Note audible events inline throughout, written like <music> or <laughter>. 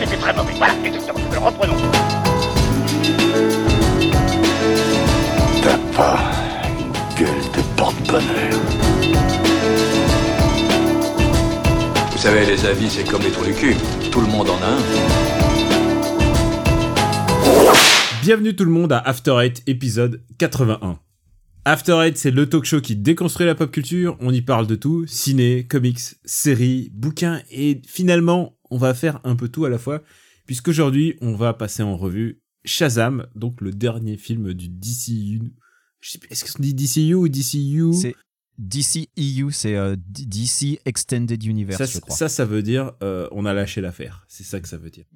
c'était très mauvais. Voilà, exactement. Alors reprenons. T'as pas une gueule de porte-bonheur. Vous savez, les avis, c'est comme les trous du cul. Tout le monde en a un. Bienvenue tout le monde à After Eight, épisode 81. After Eight, c'est le talk show qui déconstruit la pop culture. On y parle de tout ciné, comics, séries, bouquins, et finalement, on va faire un peu tout à la fois, puisqu'aujourd'hui, on va passer en revue Shazam, donc le dernier film du DCU. Je sais plus, Est-ce qu'on dit DCU ou DCU C'est DCEU, c'est euh, DC Extended Universe, ça, je crois. ça, ça veut dire euh, on a lâché l'affaire. C'est ça que ça veut dire.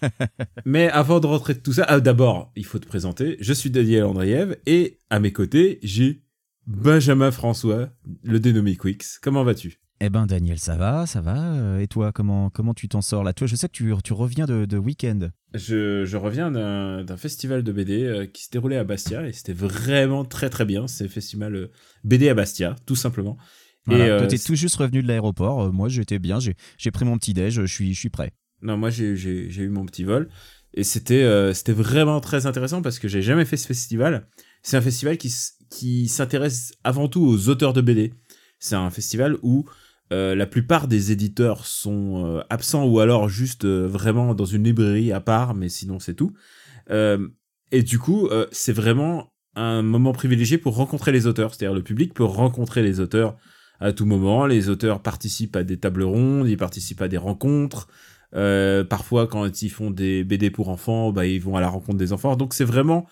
<laughs> Mais avant de rentrer de tout ça, ah, d'abord, il faut te présenter. Je suis Daniel Andriev et à mes côtés, j'ai Benjamin François, le dénommé Quix. Comment vas-tu? Eh ben Daniel, ça va, ça va. euh, Et toi, comment comment tu t'en sors là? Toi, je sais que tu, tu reviens de, de week-end. je, je reviens d'un festival de BD euh, qui se déroulait à Bastia et c'était vraiment très très bien. C'est le festival euh, BD à Bastia, tout simplement. Voilà. Et, euh, Toi, t'es tout juste revenu de l'aéroport. moi, j'étais bien. J'ai pris mon petit déj. Je suis je suis prêt. Non, moi j'ai eu mon petit vol et c'était euh, c'était vraiment très intéressant parce que j'ai jamais fait ce festival. C'est un festival qui qui s'intéresse avant tout aux auteurs de BD. C'est un festival où euh, la plupart des éditeurs sont euh, absents ou alors juste euh, vraiment dans une librairie à part, mais sinon c'est tout. Et du coup, c'est vraiment un moment privilégié pour rencontrer les auteurs. C'est-à-dire le public peut rencontrer les auteurs à tout moment. Les auteurs participent à des tables rondes, ils participent à des rencontres. Parfois, quand ils font des BD pour enfants, bah, ils vont à la rencontre des enfants. Donc, c'est vraiment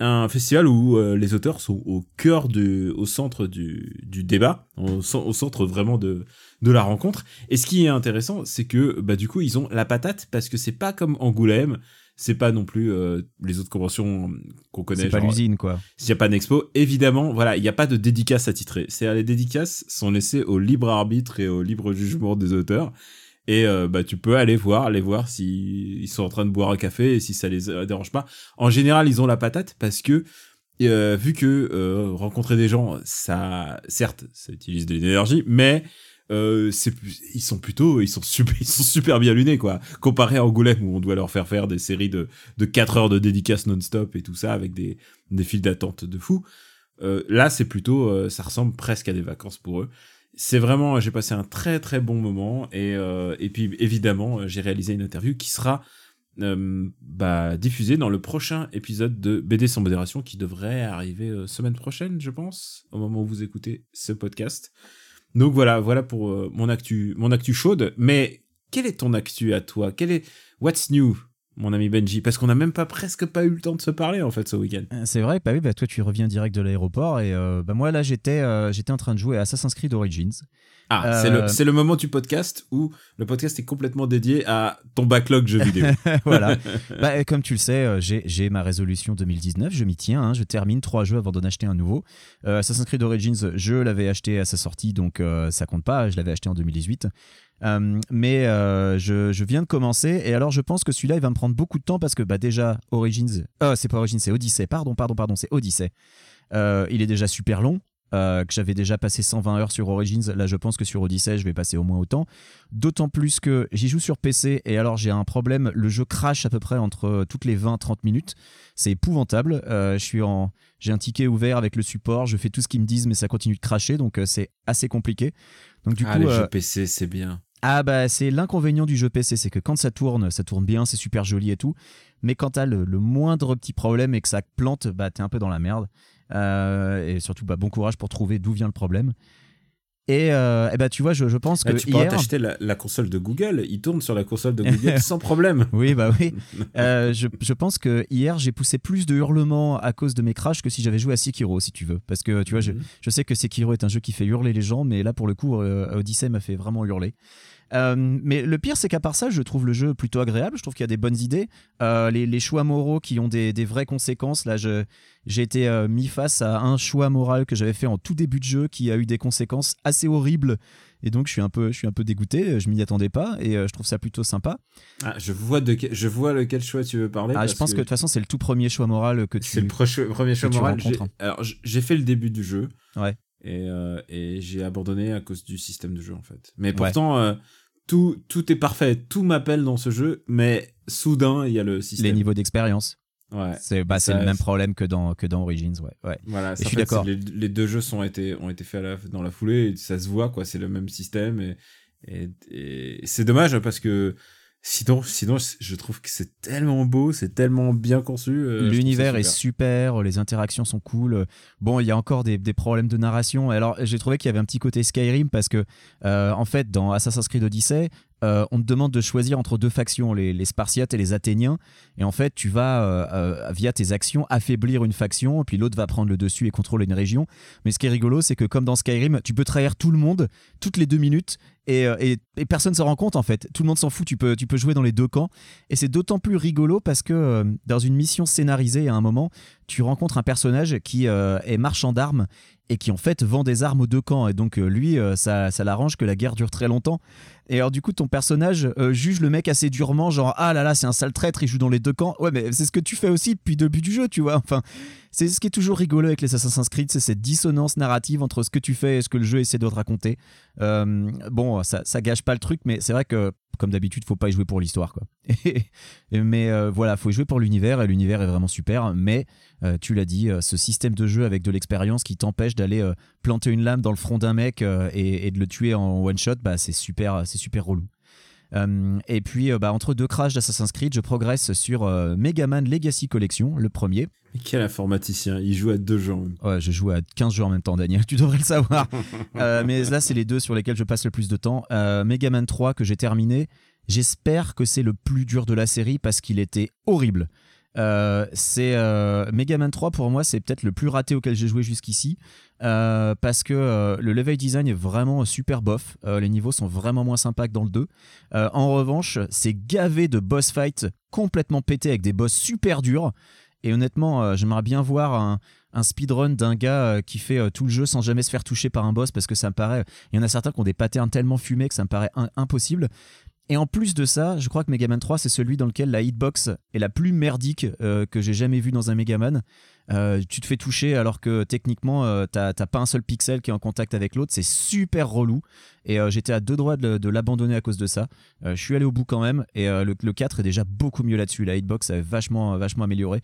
un festival où euh, les auteurs sont au cœur du, au centre du, du débat, au, cen- au centre vraiment de, de la rencontre. Et ce qui est intéressant, c'est que, bah, du coup, ils ont la patate parce que c'est pas comme Angoulême, c'est pas non plus euh, les autres conventions qu'on connaît. C'est pas l'usine, quoi. Japan Expo, évidemment, voilà, il n'y a pas de dédicace attitrée. C'est-à-dire les dédicaces sont laissées au libre arbitre et au libre jugement des auteurs. Et euh, bah tu peux aller voir, aller voir si ils sont en train de boire un café et si ça les euh, dérange pas. En général, ils ont la patate parce que euh, vu que rencontrer des gens, ça, certes, ça utilise de l'énergie, mais c'est ils sont plutôt ils sont super <laughs> ils sont super bien lunés quoi comparé à Angoulême où on doit leur faire faire des séries de de 4 heures de dédicaces non-stop et tout ça avec des des files d'attente de fou là c'est plutôt ça ressemble presque à des vacances pour eux c'est vraiment j'ai passé un très très bon moment et euh, et puis évidemment euh, j'ai réalisé une interview qui sera euh, bah, diffusée dans le prochain épisode de BD sans modération qui devrait arriver semaine prochaine je pense au moment où vous écoutez ce podcast. Donc voilà voilà pour mon actu mon actu chaude. Mais quelle est ton actu à toi? Quel est what's new? Mon ami Benji parce qu'on n'a même pas presque pas eu le temps de se parler en fait ce week-end Euh, C'est vrai, bah oui, bah toi tu reviens direct de l'aéroport et euh, bah moi là j'étais euh, j'étais en train de jouer à Assassin's Creed Origins. Ah, Euh, c'est le, le moment du podcast où le podcast est complètement dédié à ton backlog jeux vidéo. <laughs> voilà. <laughs> Bah, comme tu le sais, j'ai j'ai ma résolution 2019, je m'y tiens, hein, je termine trois jeux avant d'en acheter un nouveau. Assassin's Creed Origins, je l'avais acheté à sa sortie, donc ça compte pas, je l'avais acheté en 2018. Euh, mais euh, je, je viens de commencer et alors je pense que celui-là il va me prendre beaucoup de temps parce que bah déjà Origins, euh, c'est pas Origins, c'est Odyssey, pardon, pardon, pardon, c'est Odyssey. Euh, il est déjà super long. que j'avais déjà passé 120 heures sur Origins, là je pense que sur Odyssey je vais passer au moins autant. D'autant plus que j'y joue sur PC et alors j'ai un problème, le jeu crache à peu près entre toutes les 20-30 minutes. C'est épouvantable. Je suis en, j'ai un ticket ouvert avec le support, je fais tout ce qu'ils me disent mais ça continue de cracher donc c'est assez compliqué. Donc du ah, coup, les jeux PC, c'est bien. Ah bah c'est l'inconvénient du jeu PC, c'est que quand ça tourne, ça tourne bien, c'est super joli et tout. Mais quand t'as le, moindre petit problème et que ça plante, bah t'es un peu dans la merde. Euh, et surtout, bah, bon courage pour trouver d'où vient le problème. Et, euh, eh bah tu vois, je, je pense que Ah, tu pourras hier... t'acheter la, la console de Google. Il tourne sur la console de Google <laughs> sans problème. Oui, bah oui. <laughs> Euh, je, je pense que hier, j'ai poussé plus de hurlements à cause de mes crashs que si j'avais joué à Sekiro, si tu veux. Parce que tu vois, je, Mhm. je sais que Sekiro est un jeu qui fait hurler les gens, mais là, pour le coup, euh, Odyssey m'a fait vraiment hurler. Euh, mais le pire, c'est qu'à part ça, je trouve le jeu plutôt agréable. Je trouve qu'il y a des bonnes idées. Euh, les, les choix moraux qui ont des, des vraies conséquences. Là, j'ai été euh, mis face à un choix moral que j'avais fait en tout début de jeu qui a eu des conséquences assez horribles. Et donc, je suis un peu, je suis un peu dégoûté. Je m'y attendais pas et je trouve ça plutôt sympa. Ah, je vois de je vois lequel choix tu veux parler. Ah, je pense que de toute façon, c'est le tout premier choix moral que tu. c'est le premier choix moral. Rencontres. Alors j'ai fait le début du jeu. Ouais. Et, euh, et j'ai abandonné à cause du système de jeu en fait. Mais pourtant, euh, tout, tout est parfait, tout m'appelle dans ce jeu, mais soudain, il y a le système. Les niveaux d'expérience. Ouais. C'est bah, le même problème que dans, que dans Origins, ouais. ouais. Voilà, je suis d'accord. Les, les deux jeux sont été, ont été faits à la- dans la foulée et ça se voit, quoi. C'est le même système et, et, et c'est dommage parce que sinon, sinon, je trouve que c'est tellement beau, c'est tellement bien conçu. euh, L'univers est super. super, les interactions sont cool. Bon, il y a encore des, des problèmes de narration. Alors, j'ai trouvé qu'il y avait un petit côté Skyrim parce que, euh, en fait, dans Assassin's Creed Odyssey, euh, on te demande de choisir entre deux factions, les, Spartiates et les Athéniens. Et en fait, tu vas, euh, euh, via tes actions, affaiblir une faction, puis l'autre va prendre le dessus et contrôler une région. Mais ce qui est rigolo, c'est que comme dans Skyrim, tu peux trahir tout le monde toutes les deux minutes et, et, et personne ne s'en rend compte en fait. Tout le monde s'en fout, tu peux, jouer dans les deux camps. Et c'est d'autant plus rigolo parce que dans une mission scénarisée à un moment, tu rencontres un personnage qui est marchand d'armes et qui en fait vend des armes aux deux camps. Et donc euh, lui, euh, ça, ça l'arrange que la guerre dure très longtemps. Et alors du coup, ton personnage euh, juge le mec assez durement, genre ah là là, c'est un sale traître, il joue dans les deux camps. Ouais, mais c'est ce que tu fais aussi depuis le début du jeu, tu vois. Enfin, c'est ce qui est toujours rigolo avec les Assassin's Creed, c'est cette dissonance narrative entre ce que tu fais et ce que le jeu essaie de te raconter. Bon, ça, ça gâche pas le truc, mais c'est vrai que comme d'habitude, faut pas y jouer pour l'histoire, quoi. <laughs> mais euh, voilà, faut y jouer pour l'univers et l'univers est vraiment super. Mais euh, tu l'as dit, euh, ce système de jeu avec de l'expérience qui t'empêche d'aller euh, planter une lame dans le front d'un mec et, et de le tuer en one shot, bah c'est super, c'est super relou. Euh, et puis, euh, bah, entre deux crashs d'Assassin's Creed, je progresse sur euh, Mega Man Legacy Collection, le premier. Mais quel informaticien, il joue à deux jeux. Ouais, je joue à 15 jeux en même temps, Daniel, <laughs> tu devrais le savoir. <laughs> Euh, mais là, c'est les deux sur lesquels je passe le plus de temps. Euh, Mega Man 3 que j'ai terminé. J'espère que c'est le plus dur de la série parce qu'il était horrible. Euh, c'est euh, Mega Man 3 pour moi, c'est peut-être le plus raté auquel j'ai joué jusqu'ici euh, parce que euh, le level design est vraiment super bof. Les niveaux sont vraiment moins sympas que dans le 2. Euh, en revanche, c'est gavé de boss fights complètement pétés avec des boss super durs. Et honnêtement, j'aimerais bien voir un, un speedrun d'un gars qui fait tout le jeu sans jamais se faire toucher par un boss parce que ça me paraît. Il y en a certains qui ont des patterns tellement fumés que ça me paraît impossible. Et en plus de ça, je crois que Mega Man 3, c'est celui dans lequel la hitbox est la plus merdique euh, que j'ai jamais vue dans un Mega Man. Euh, tu te fais toucher alors que techniquement, euh, t'as pas un seul pixel qui est en contact avec l'autre. C'est super relou. Et euh, j'étais à deux doigts de, l'abandonner à cause de ça. Je suis allé au bout quand même. Et le, le 4 est déjà beaucoup mieux là-dessus. La hitbox est vachement, vachement améliorée.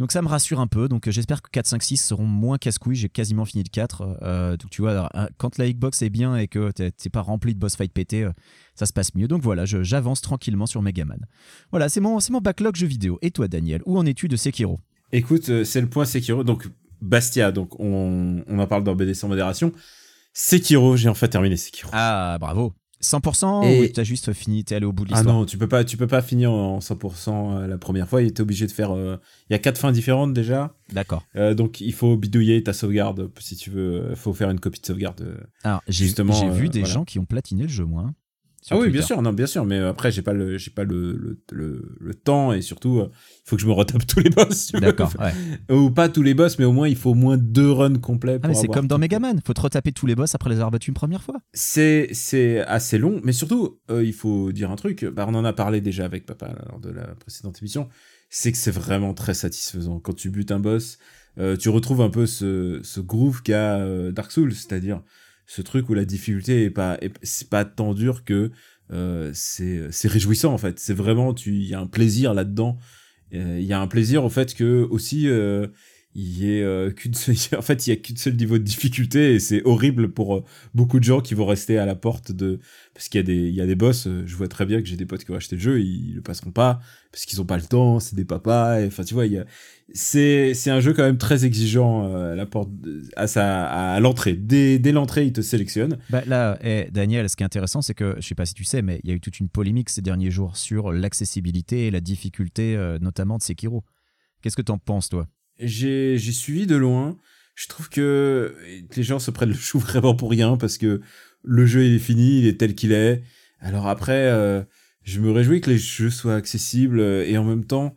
Donc ça me rassure un peu. Donc euh, j'espère que 4, 5, 6 seront moins casse-couilles. J'ai quasiment fini le 4. Euh, donc tu vois, alors, euh, quand la hitbox est bien et que t'es pas rempli de boss fight pété, euh, ça se passe mieux. Donc voilà, j'avance tranquillement sur Megaman. Voilà, c'est mon, mon backlog jeu vidéo. Et toi, Daniel, où en es-tu de Sekiro? Écoute, c'est le point Sekiro. Donc, Bastia, donc on, on en parle dans BD sans modération. Sekiro, j'ai enfin terminé Sekiro. Ah, bravo 100% Et- ou t'as juste fini, t'es allé au bout de Ah l'histoire non, tu peux pas, tu peux pas finir en 100% euh, la première fois. Il était obligé de faire. euh, Il y a quatre fins différentes déjà, D'accord. Euh, donc il faut bidouiller ta sauvegarde si tu veux. Il faut faire une copie de sauvegarde. Alors, j'ai Justement, j'ai vu euh, des voilà. gens qui ont platiné le jeu, moi. Ah oui, Twitter. bien sûr, non, bien sûr. Mais après, j'ai pas le, j'ai pas le, le, le, le temps et surtout, euh, il faut que je me retape tous les boss. si. D'accord, ouais. Ou pas tous les boss, mais au moins il faut au moins deux runs complets. Ah, c'est comme dans. Megaman. Faut te retaper tous les boss après les avoir battus une première fois. C'est c'est assez long, mais surtout, euh, il faut dire un truc. Bah, on en a parlé déjà avec papa lors de la précédente émission. C'est que c'est vraiment très satisfaisant quand tu butes un boss. euh, tu retrouves un peu ce, ce groove qu'a Dark Souls, c'est-à-dire ce truc où la difficulté est pas est- c'est pas tant dur que euh, c'est réjouissant en fait. C'est vraiment tu il y a un plaisir là-dedans. Euh, Il y a un plaisir au fait que aussi euh, il y euh, qu'une seule, <laughs> en fait il y a qu'une seule niveau de difficulté et c'est horrible pour euh, beaucoup de gens qui vont rester à la porte de parce qu'il y a des il y a des boss euh, je vois très bien que j'ai des potes qui ont acheté le jeu ils, le passeront pas parce qu'ils ont pas le temps c'est des papas et, enfin tu vois il y a c'est c'est un jeu quand même très exigeant euh, à la porte à sa à l'entrée. Dès dès l'entrée il te sélectionne. Bah là, eh, Daniel, ce qui est intéressant, c'est que, je sais pas si tu sais, mais il y a eu toute une polémique ces derniers jours sur l'accessibilité et la difficulté, notamment de Sekiro. Qu'est-ce que t'en penses, toi? J'ai suivi de loin. Je trouve que les gens se prennent le chou vraiment pour rien parce que le jeu il est fini, il est tel qu'il est. Alors après, euh, je me réjouis que les jeux soient accessibles euh, et en même temps,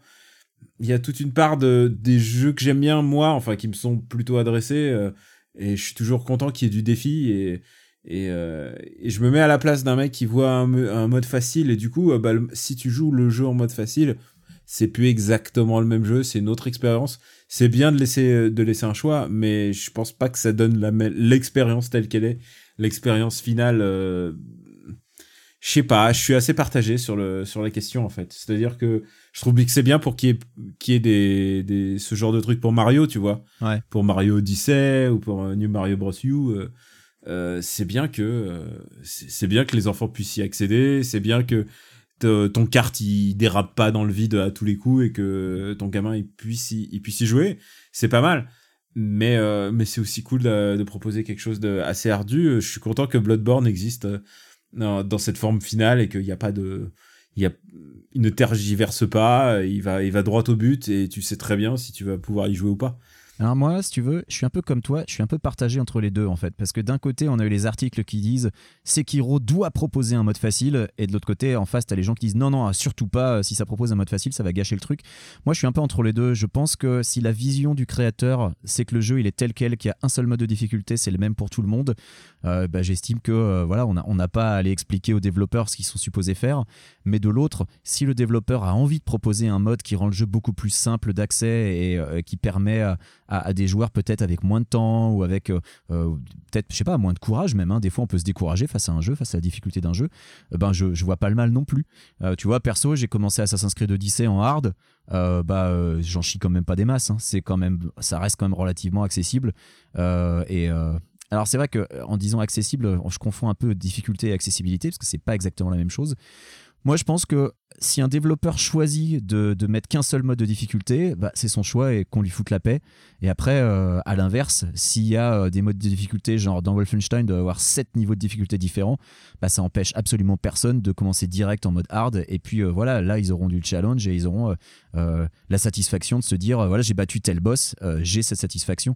il y a toute une part de des jeux que j'aime bien moi, enfin qui me sont plutôt adressés euh, et je suis toujours content qu'il y ait du défi et et, euh, et je me mets à la place d'un mec qui voit un, un mode facile et du coup, bah, si tu joues le jeu en mode facile, c'est plus exactement le même jeu, c'est une autre expérience c'est bien de laisser de laisser un choix, mais je pense pas que ça donne l'expérience telle qu'elle est, l'expérience finale. euh, je sais pas, je suis assez partagé sur le sur la question en fait. C'est-à-dire que je trouve que c'est bien pour qu'il y ait, qu'il y ait des, des, ce genre de trucs pour Mario, tu vois. Ouais. Pour Mario Odyssey ou pour euh, New Mario Bros. U. euh, euh, c'est bien que euh, c'est bien que les enfants puissent y accéder. C'est bien que ton kart il dérape pas dans le vide à tous les coups et que ton gamin il puisse y, puisse jouer. C'est pas mal. Mais, euh, c'est aussi cool de, proposer quelque chose de assez ardu. Je suis content que Bloodborne existe euh, dans, cette forme finale et qu'il n'y a pas de. Il, y a, ne tergiverse pas, va, il va droit au but et tu sais très bien si tu vas pouvoir y jouer ou pas. Alors moi, si tu veux, je suis un peu comme toi, je suis un peu partagé entre les deux en fait, parce que d'un côté, on a eu les articles qui disent Sekiro doit proposer un mode facile, et de l'autre côté, en face, t'as les gens qui disent non, non, surtout pas, si ça propose un mode facile, ça va gâcher le truc. Moi, je suis un peu entre les deux. Je pense que si la vision du créateur, c'est que le jeu il est tel quel, qu'il y a un seul mode de difficulté, c'est le même pour tout le monde, euh, bah, j'estime que euh, voilà, on n'a pas à aller expliquer aux développeurs ce qu'ils sont supposés faire. Mais de l'autre, si le développeur a envie de proposer un mode qui rend le jeu beaucoup plus simple d'accès et euh, qui permet à- des joueurs peut-être avec moins de temps ou avec euh, euh, peut-être, je sais pas, moins de courage même. hein. Des fois, on peut se décourager face à un jeu, face à la difficulté d'un jeu. Euh, ben, je, je vois pas le mal non plus. Tu vois, perso, j'ai commencé Assassin's Creed Odyssey en hard. Bah, j'en chie quand même pas des masses. hein. C'est quand même, ça reste quand même relativement accessible. Et alors, c'est vrai que en disant accessible, je confonds un peu difficulté et accessibilité parce que c'est pas exactement la même chose. Moi, je pense que si un développeur choisit de, de mettre qu'un seul mode de difficulté, bah, c'est son choix et qu'on lui foute la paix. Et après, euh, à l'inverse, s'il y a euh, des modes de difficulté, genre dans Wolfenstein, d'avoir 7 niveaux de difficulté différents, bah, ça empêche absolument personne de commencer direct en mode hard. Et puis euh, voilà, là, ils auront du challenge et ils auront la satisfaction de se dire voilà, j'ai battu tel boss, j'ai cette satisfaction.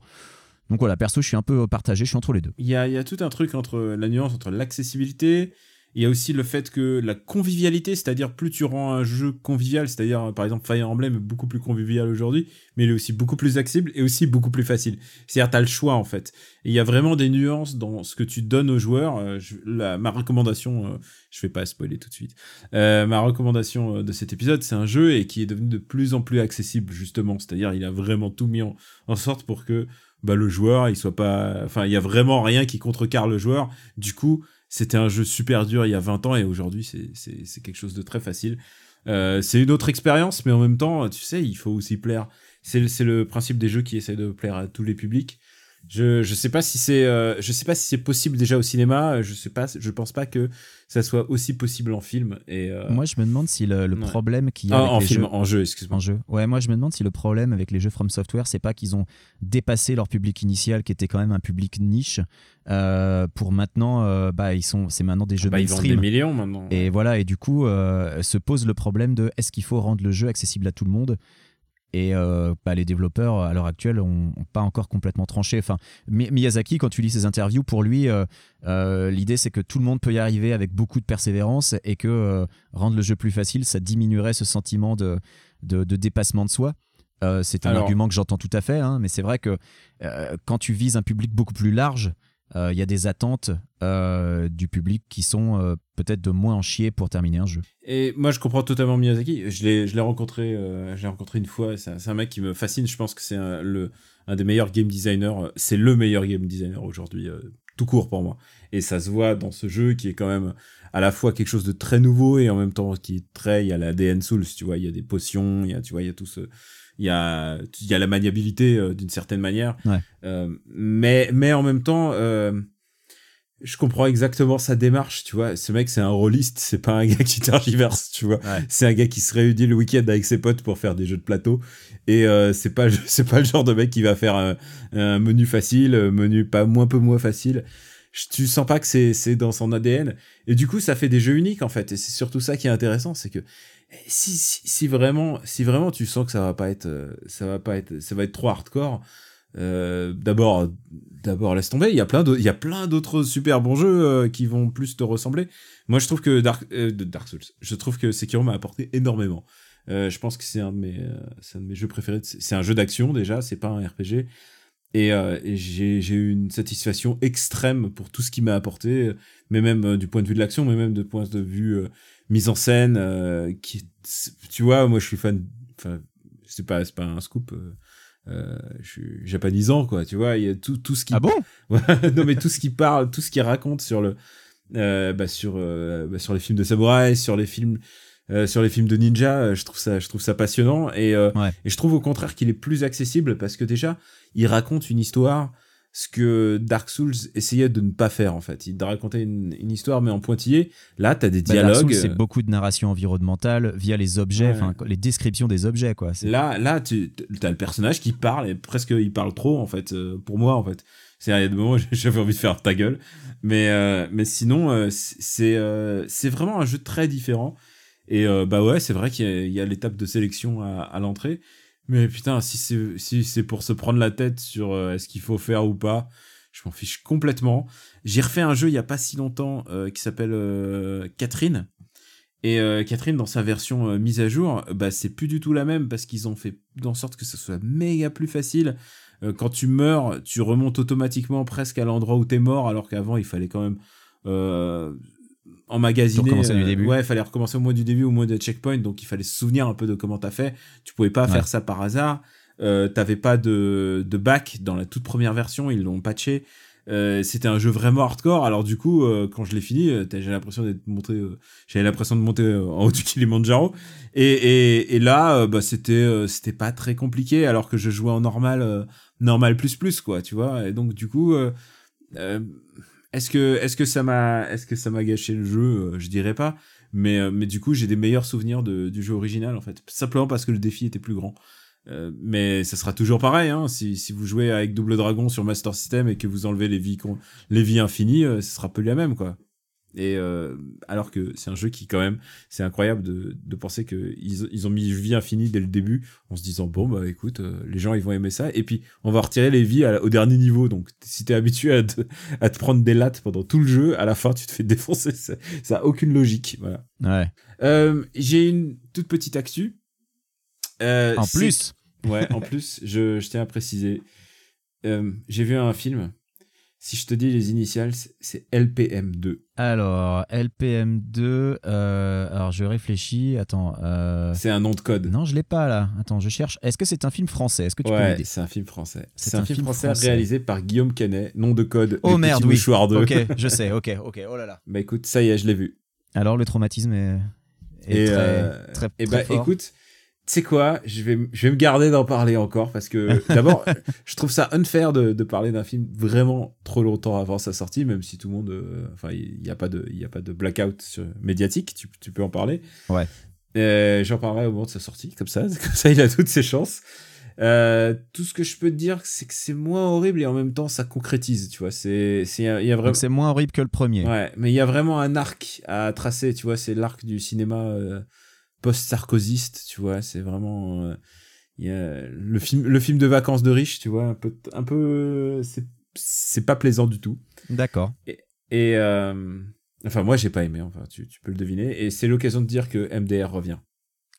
Donc voilà, perso, je suis un peu partagé, je suis entre les deux. Il y a tout un truc entre la nuance entre l'accessibilité. Il y a aussi le fait que la convivialité, c'est-à-dire plus tu rends un jeu convivial, c'est-à-dire par exemple Fire Emblem est beaucoup plus convivial aujourd'hui, mais il est aussi beaucoup plus accessible et aussi beaucoup plus facile. C'est-à-dire tu as le choix en fait. Il y a vraiment des nuances dans ce que tu donnes aux joueurs. Euh, la- ma recommandation, euh, je vais pas spoiler tout de suite, Euh, ma recommandation de cet épisode, c'est un jeu et qui est devenu de plus en plus accessible justement. C'est-à-dire il a vraiment tout mis en, en sorte pour que bah, le joueur, il soit pas, enfin, il y a vraiment rien qui contrecarre le joueur. Du coup, c'était un jeu super dur il y a 20 ans et aujourd'hui, c'est, quelque chose de très facile. Euh, c'est une autre expérience, mais en même temps, tu sais, il faut aussi plaire. C'est, le- c'est le principe des jeux qui essaient de plaire à tous les publics. Je, je sais pas si c'est, euh, je sais pas si c'est possible déjà au cinéma. Je sais pas, je pense pas que ça soit aussi possible en film. Et euh, Moi, je me demande si le, le Ouais. problème a ah, en les film, jeux- en jeu, excuse-moi. en jeu. Ouais, moi je me demande si le problème avec les jeux From Software, c'est pas qu'ils ont dépassé leur public initial, qui était quand même un public niche, euh, pour maintenant, euh, bah ils sont, c'est maintenant des jeux Bah, ils vendent des mainstream. millions maintenant. Et voilà, et du coup, euh, se pose le problème de est-ce qu'il faut rendre le jeu accessible à tout le monde? Et euh, bah, les développeurs à l'heure actuelle ont, ont pas encore complètement tranché. Enfin, Mi- Miyazaki, quand tu lis ses interviews, pour lui, euh, euh, l'idée c'est que tout le monde peut y arriver avec beaucoup de persévérance et que rendre le jeu plus facile, ça diminuerait ce sentiment de, de, de dépassement de soi. C'est un Alors- argument que j'entends tout à fait, hein, mais c'est vrai que quand tu vises un public beaucoup plus large, il y a des attentes euh, du public qui sont euh, peut-être de moins en chier pour terminer un jeu. Et moi, je comprends totalement Miyazaki. Je l'ai, rencontré, euh, rencontré une fois. C'est un, mec qui me fascine. Je pense que c'est un, un des meilleurs game designers. euh, C'est le meilleur game designer aujourd'hui, euh, tout court pour moi. Et ça se voit dans ce jeu qui est quand même à la fois quelque chose de très nouveau et en même temps qui est très. Il y a la DN Souls, tu vois. Il y a des potions, il y a, tu vois, il y a tout ce. Il y a, il y a la maniabilité euh, d'une certaine manière. Ouais. Euh, mais, mais en même temps. euh, je comprends exactement sa démarche, tu vois. Ce mec, c'est un rôliste, c'est pas un gars qui tergiverse, tu vois. Ouais. C'est un gars qui se réunit le week-end avec ses potes pour faire des jeux de plateau. Et c'est pas, <laughs> c'est pas le genre de mec qui va faire un, un menu facile, un menu pas moins peu moins facile. Tu sens pas que c'est, c'est dans son ADN. Et du coup, ça fait des jeux uniques, en fait. Et c'est surtout ça qui est intéressant, c'est que si, vraiment, si vraiment tu sens que ça va pas être, euh, ça va pas être, ça va être trop hardcore, euh, d'abord, d'abord laisse tomber. Il y a plein d'autres, super bons jeux euh, qui vont plus te ressembler. Moi, je trouve que Dark, Souls, je trouve que Sekiro m'a apporté énormément. Je pense que c'est un de mes, un de mes jeux préférés. C'est un jeu d'action déjà, c'est pas un RPG. Et, j'ai eu une satisfaction extrême pour tout ce qu'il m'a apporté, mais même du point de vue de l'action, mais même de point de vue mise en scène. euh, qui, tu vois, moi je suis fan. Enfin, c'est pas c'est pas un scoop. euh, euh, je suis japonisant quoi. Tu vois, il y a tout tout ce qui Ah bon? <laughs> Non mais tout ce qui parle, tout ce qui raconte sur le euh, bah, sur euh, bah, sur les films de samouraï, sur les films euh, sur les films de ninja. Je trouve ça je trouve ça passionnant et euh, Ouais. et je trouve au contraire qu'il est plus accessible parce que déjà il raconte une histoire ce que Dark Souls essayait de ne pas faire en fait. Il racontait une, une histoire mais en pointillé. Là, t'as des Bah, Dark dialogues. Souls, c'est beaucoup de narration environnementale via les objets, Ouais. les descriptions des objets, quoi. Là, là, tu as le personnage qui parle et presque il parle trop en fait euh, pour moi en fait. C'est il y a des moments où <laughs> j'avais envie de faire ta gueule, mais euh, mais sinon euh, c'est euh, c'est vraiment un jeu très différent et euh, bah ouais c'est vrai qu'il y a, il y a l'étape de sélection à, à l'entrée, mais putain si c'est si c'est pour se prendre la tête sur euh, est-ce qu'il faut faire ou pas, je m'en fiche complètement. J'ai refait un jeu il y a pas si longtemps euh, qui s'appelle euh, Catherine. Et Catherine, dans sa version mise à jour, bah, c'est plus du tout la même parce qu'ils ont fait en sorte que ça soit méga plus facile. Quand tu meurs, tu remontes automatiquement presque à l'endroit où t'es mort, alors qu'avant, il fallait quand même emmagasiner. Recommencer du euh, début. Ouais, il fallait recommencer au moins du début, au moins de checkpoint, donc il fallait se souvenir un peu de comment t'as fait. Tu pouvais pas Ouais. faire ça par hasard. Euh, T'avais pas de, de back dans la toute première version, ils l'ont patché. Euh, c'était un jeu vraiment hardcore. Alors du coup, euh, quand je l'ai fini, euh, j'ai l'impression d'être monté, euh, j'avais l'impression de monter euh, en haut du Kilimanjaro. Et, et, et là, bah, c'était, euh, c'était pas très compliqué, alors que je jouais en normal, euh, normal plus plus quoi, tu vois. Et donc du coup, est-ce que, est-ce que ça m'a, est-ce que ça m'a gâché le jeu? Euh, Je dirais pas. Mais, euh, mais du coup, j'ai des meilleurs souvenirs de, du jeu original en fait, simplement parce que le défi était plus grand. Euh, mais ça sera toujours pareil, hein. si, si vous jouez avec Double Dragon sur Master System et que vous enlevez les vies, les vies infinies, euh, ce sera peu la même, quoi. Et euh, alors que c'est un jeu qui, quand même, c'est incroyable de, de penser que ils, ils ont mis vie infinie dès le début en se disant bon bah écoute, euh, les gens ils vont aimer ça et puis on va retirer les vies à- au dernier niveau. Donc si t'es habitué à te, à te prendre des lattes pendant tout le jeu, à la fin tu te fais <laughs> défoncer. Ça, ça a aucune logique. Voilà. Ouais. Euh, J'ai une toute petite actu. Euh, En plus, Ouais, en plus, je, je tiens à préciser. euh, J'ai vu un film. Si je te dis les initiales, c'est- c'est LPM2. alors LPM2, euh, alors je réfléchis, attends. euh, C'est un nom de code. Non, je l'ai pas là. Attends, je cherche. Est-ce que c'est un film français? Est-ce que tu peux ouais, m'aider? c'est un film français. C'est un, un film, film français, français. réalisé par Guillaume Canet. Nom de code. Oh merde, oui. Mouchoirs 2. Ok, je sais. Ok, ok. Oh là là. bah écoute, ça y est, je l'ai vu. Alors le traumatisme est, est Et, très, euh, très, et très bah fort. écoute, tu sais quoi, je vais, je vais me garder d'en parler encore parce que <laughs> d'abord, je trouve ça unfair de, de parler d'un film vraiment trop longtemps avant sa sortie, même si tout le monde, euh, enfin, il n'y a pas de, il y a pas de blackout sur- médiatique, tu, tu peux en parler. Ouais. Euh, J'en parlerai au moment de sa sortie, comme ça, <laughs> comme ça, il a toutes ses chances. Euh, tout ce que je peux te dire, c'est que c'est moins horrible et en même temps, ça concrétise, tu vois. C'est, c'est, il y a- vraiment. C'est moins horrible que le premier. Ouais, mais il y a vraiment un arc à tracer, tu vois, c'est l'arc du cinéma post-sarkozyste, tu vois, c'est vraiment euh, il y a le film le film de vacances de riche, tu vois, un peu un peu c'est c'est pas plaisant du tout. D'accord. Et euh, enfin moi j'ai pas aimé, enfin tu, tu peux le deviner et c'est l'occasion de dire que MDR revient.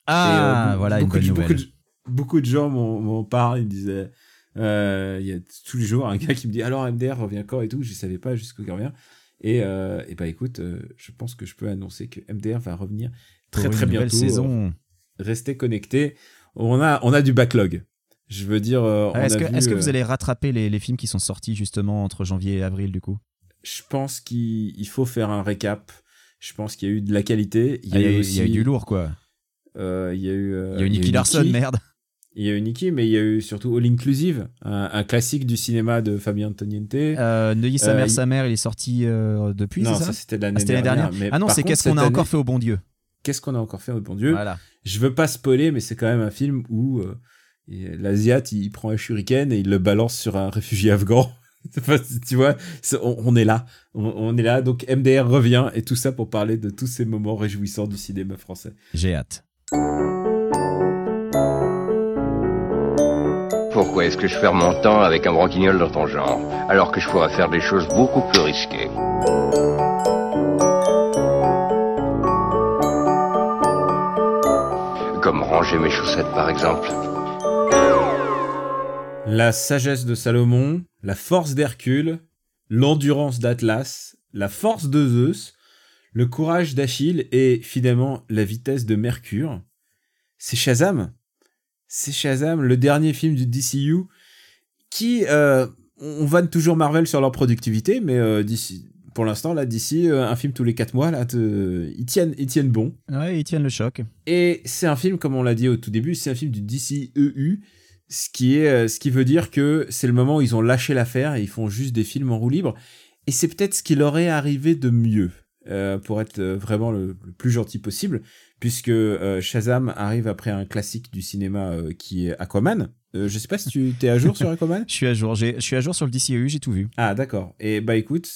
Ah, Et, euh, be- voilà une beaucoup bonne de, beaucoup de, beaucoup de gens m'en parlent, ils me disaient euh, il y a tous les jours un gars qui me dit alors MDR revient quand et tout, je savais pas jusqu'où il revient. Et, et bah écoute, je pense que je peux annoncer que MDR va revenir très très bientôt. saison. Restez connectés. On a, on a du backlog. Je veux dire, euh, Ah, Est-ce que, vu, est-ce que euh, vous allez rattraper les, les films qui sont sortis justement entre janvier et avril du coup? Je pense qu'il il faut faire un récap. Je pense qu'il y a eu de la qualité. Il y Ah, a, y, a aussi, il y a eu du lourd quoi. euh, il y a eu, euh, Il y a eu Nicky Larson, merde. Il y a eu Nicky, mais il y a eu surtout All Inclusive, un, un classique du cinéma de Fabien Antoniente. Euh, Neuilly sa Euh, mère, il- sa mère, il est sorti euh, depuis, non, ça, ça? c'était Ah, l'année C'était l'année dernière. dernière. mais Ah non, c'est qu'est-ce qu'on a encore fait au bon Dieu? Qu'est-ce qu'on a encore fait, au bon Dieu Voilà. Je veux pas spoiler, mais c'est quand même un film où euh, l'Asiat il, il prend un shuriken et il le balance sur un réfugié afghan. <laughs> Tu vois, on, on est là, on, on est là. Donc MDR revient et tout ça pour parler de tous ces moments réjouissants du cinéma français. J'ai hâte. Pourquoi est-ce que je perds mon temps avec un broquignol dans ton genre, alors que je pourrais faire des choses beaucoup plus risquées? Mes chaussettes, par exemple. La sagesse de Salomon, la force d'Hercule, l'endurance d'Atlas, la force de Zeus, le courage d'Achille et finalement la vitesse de Mercure. C'est Shazam. C'est Shazam, le dernier film du DCU qui, euh, on vanne toujours Marvel sur leur productivité, mais euh, pour l'instant, là, d'ici un film tous les 4 mois, là, te- ils, tiennent, ils tiennent bon. Ouais, ils tiennent le choc. Et c'est un film, comme on l'a dit au tout début, c'est un film du DCEU, ce qui, est, euh, ce qui veut dire que c'est le moment où ils ont lâché l'affaire et ils font juste des films en roue libre. Et c'est peut-être ce qui leur est arrivé de mieux, euh, pour être euh, vraiment le, le plus gentil possible, puisque euh, Shazam arrive après un classique du cinéma euh, qui est Aquaman. Euh, je sais pas si tu es à jour sur <laughs> Aquaman? Je suis à jour. Je suis à jour sur le DCEU, j'ai tout vu. Ah d'accord. Et bah écoute,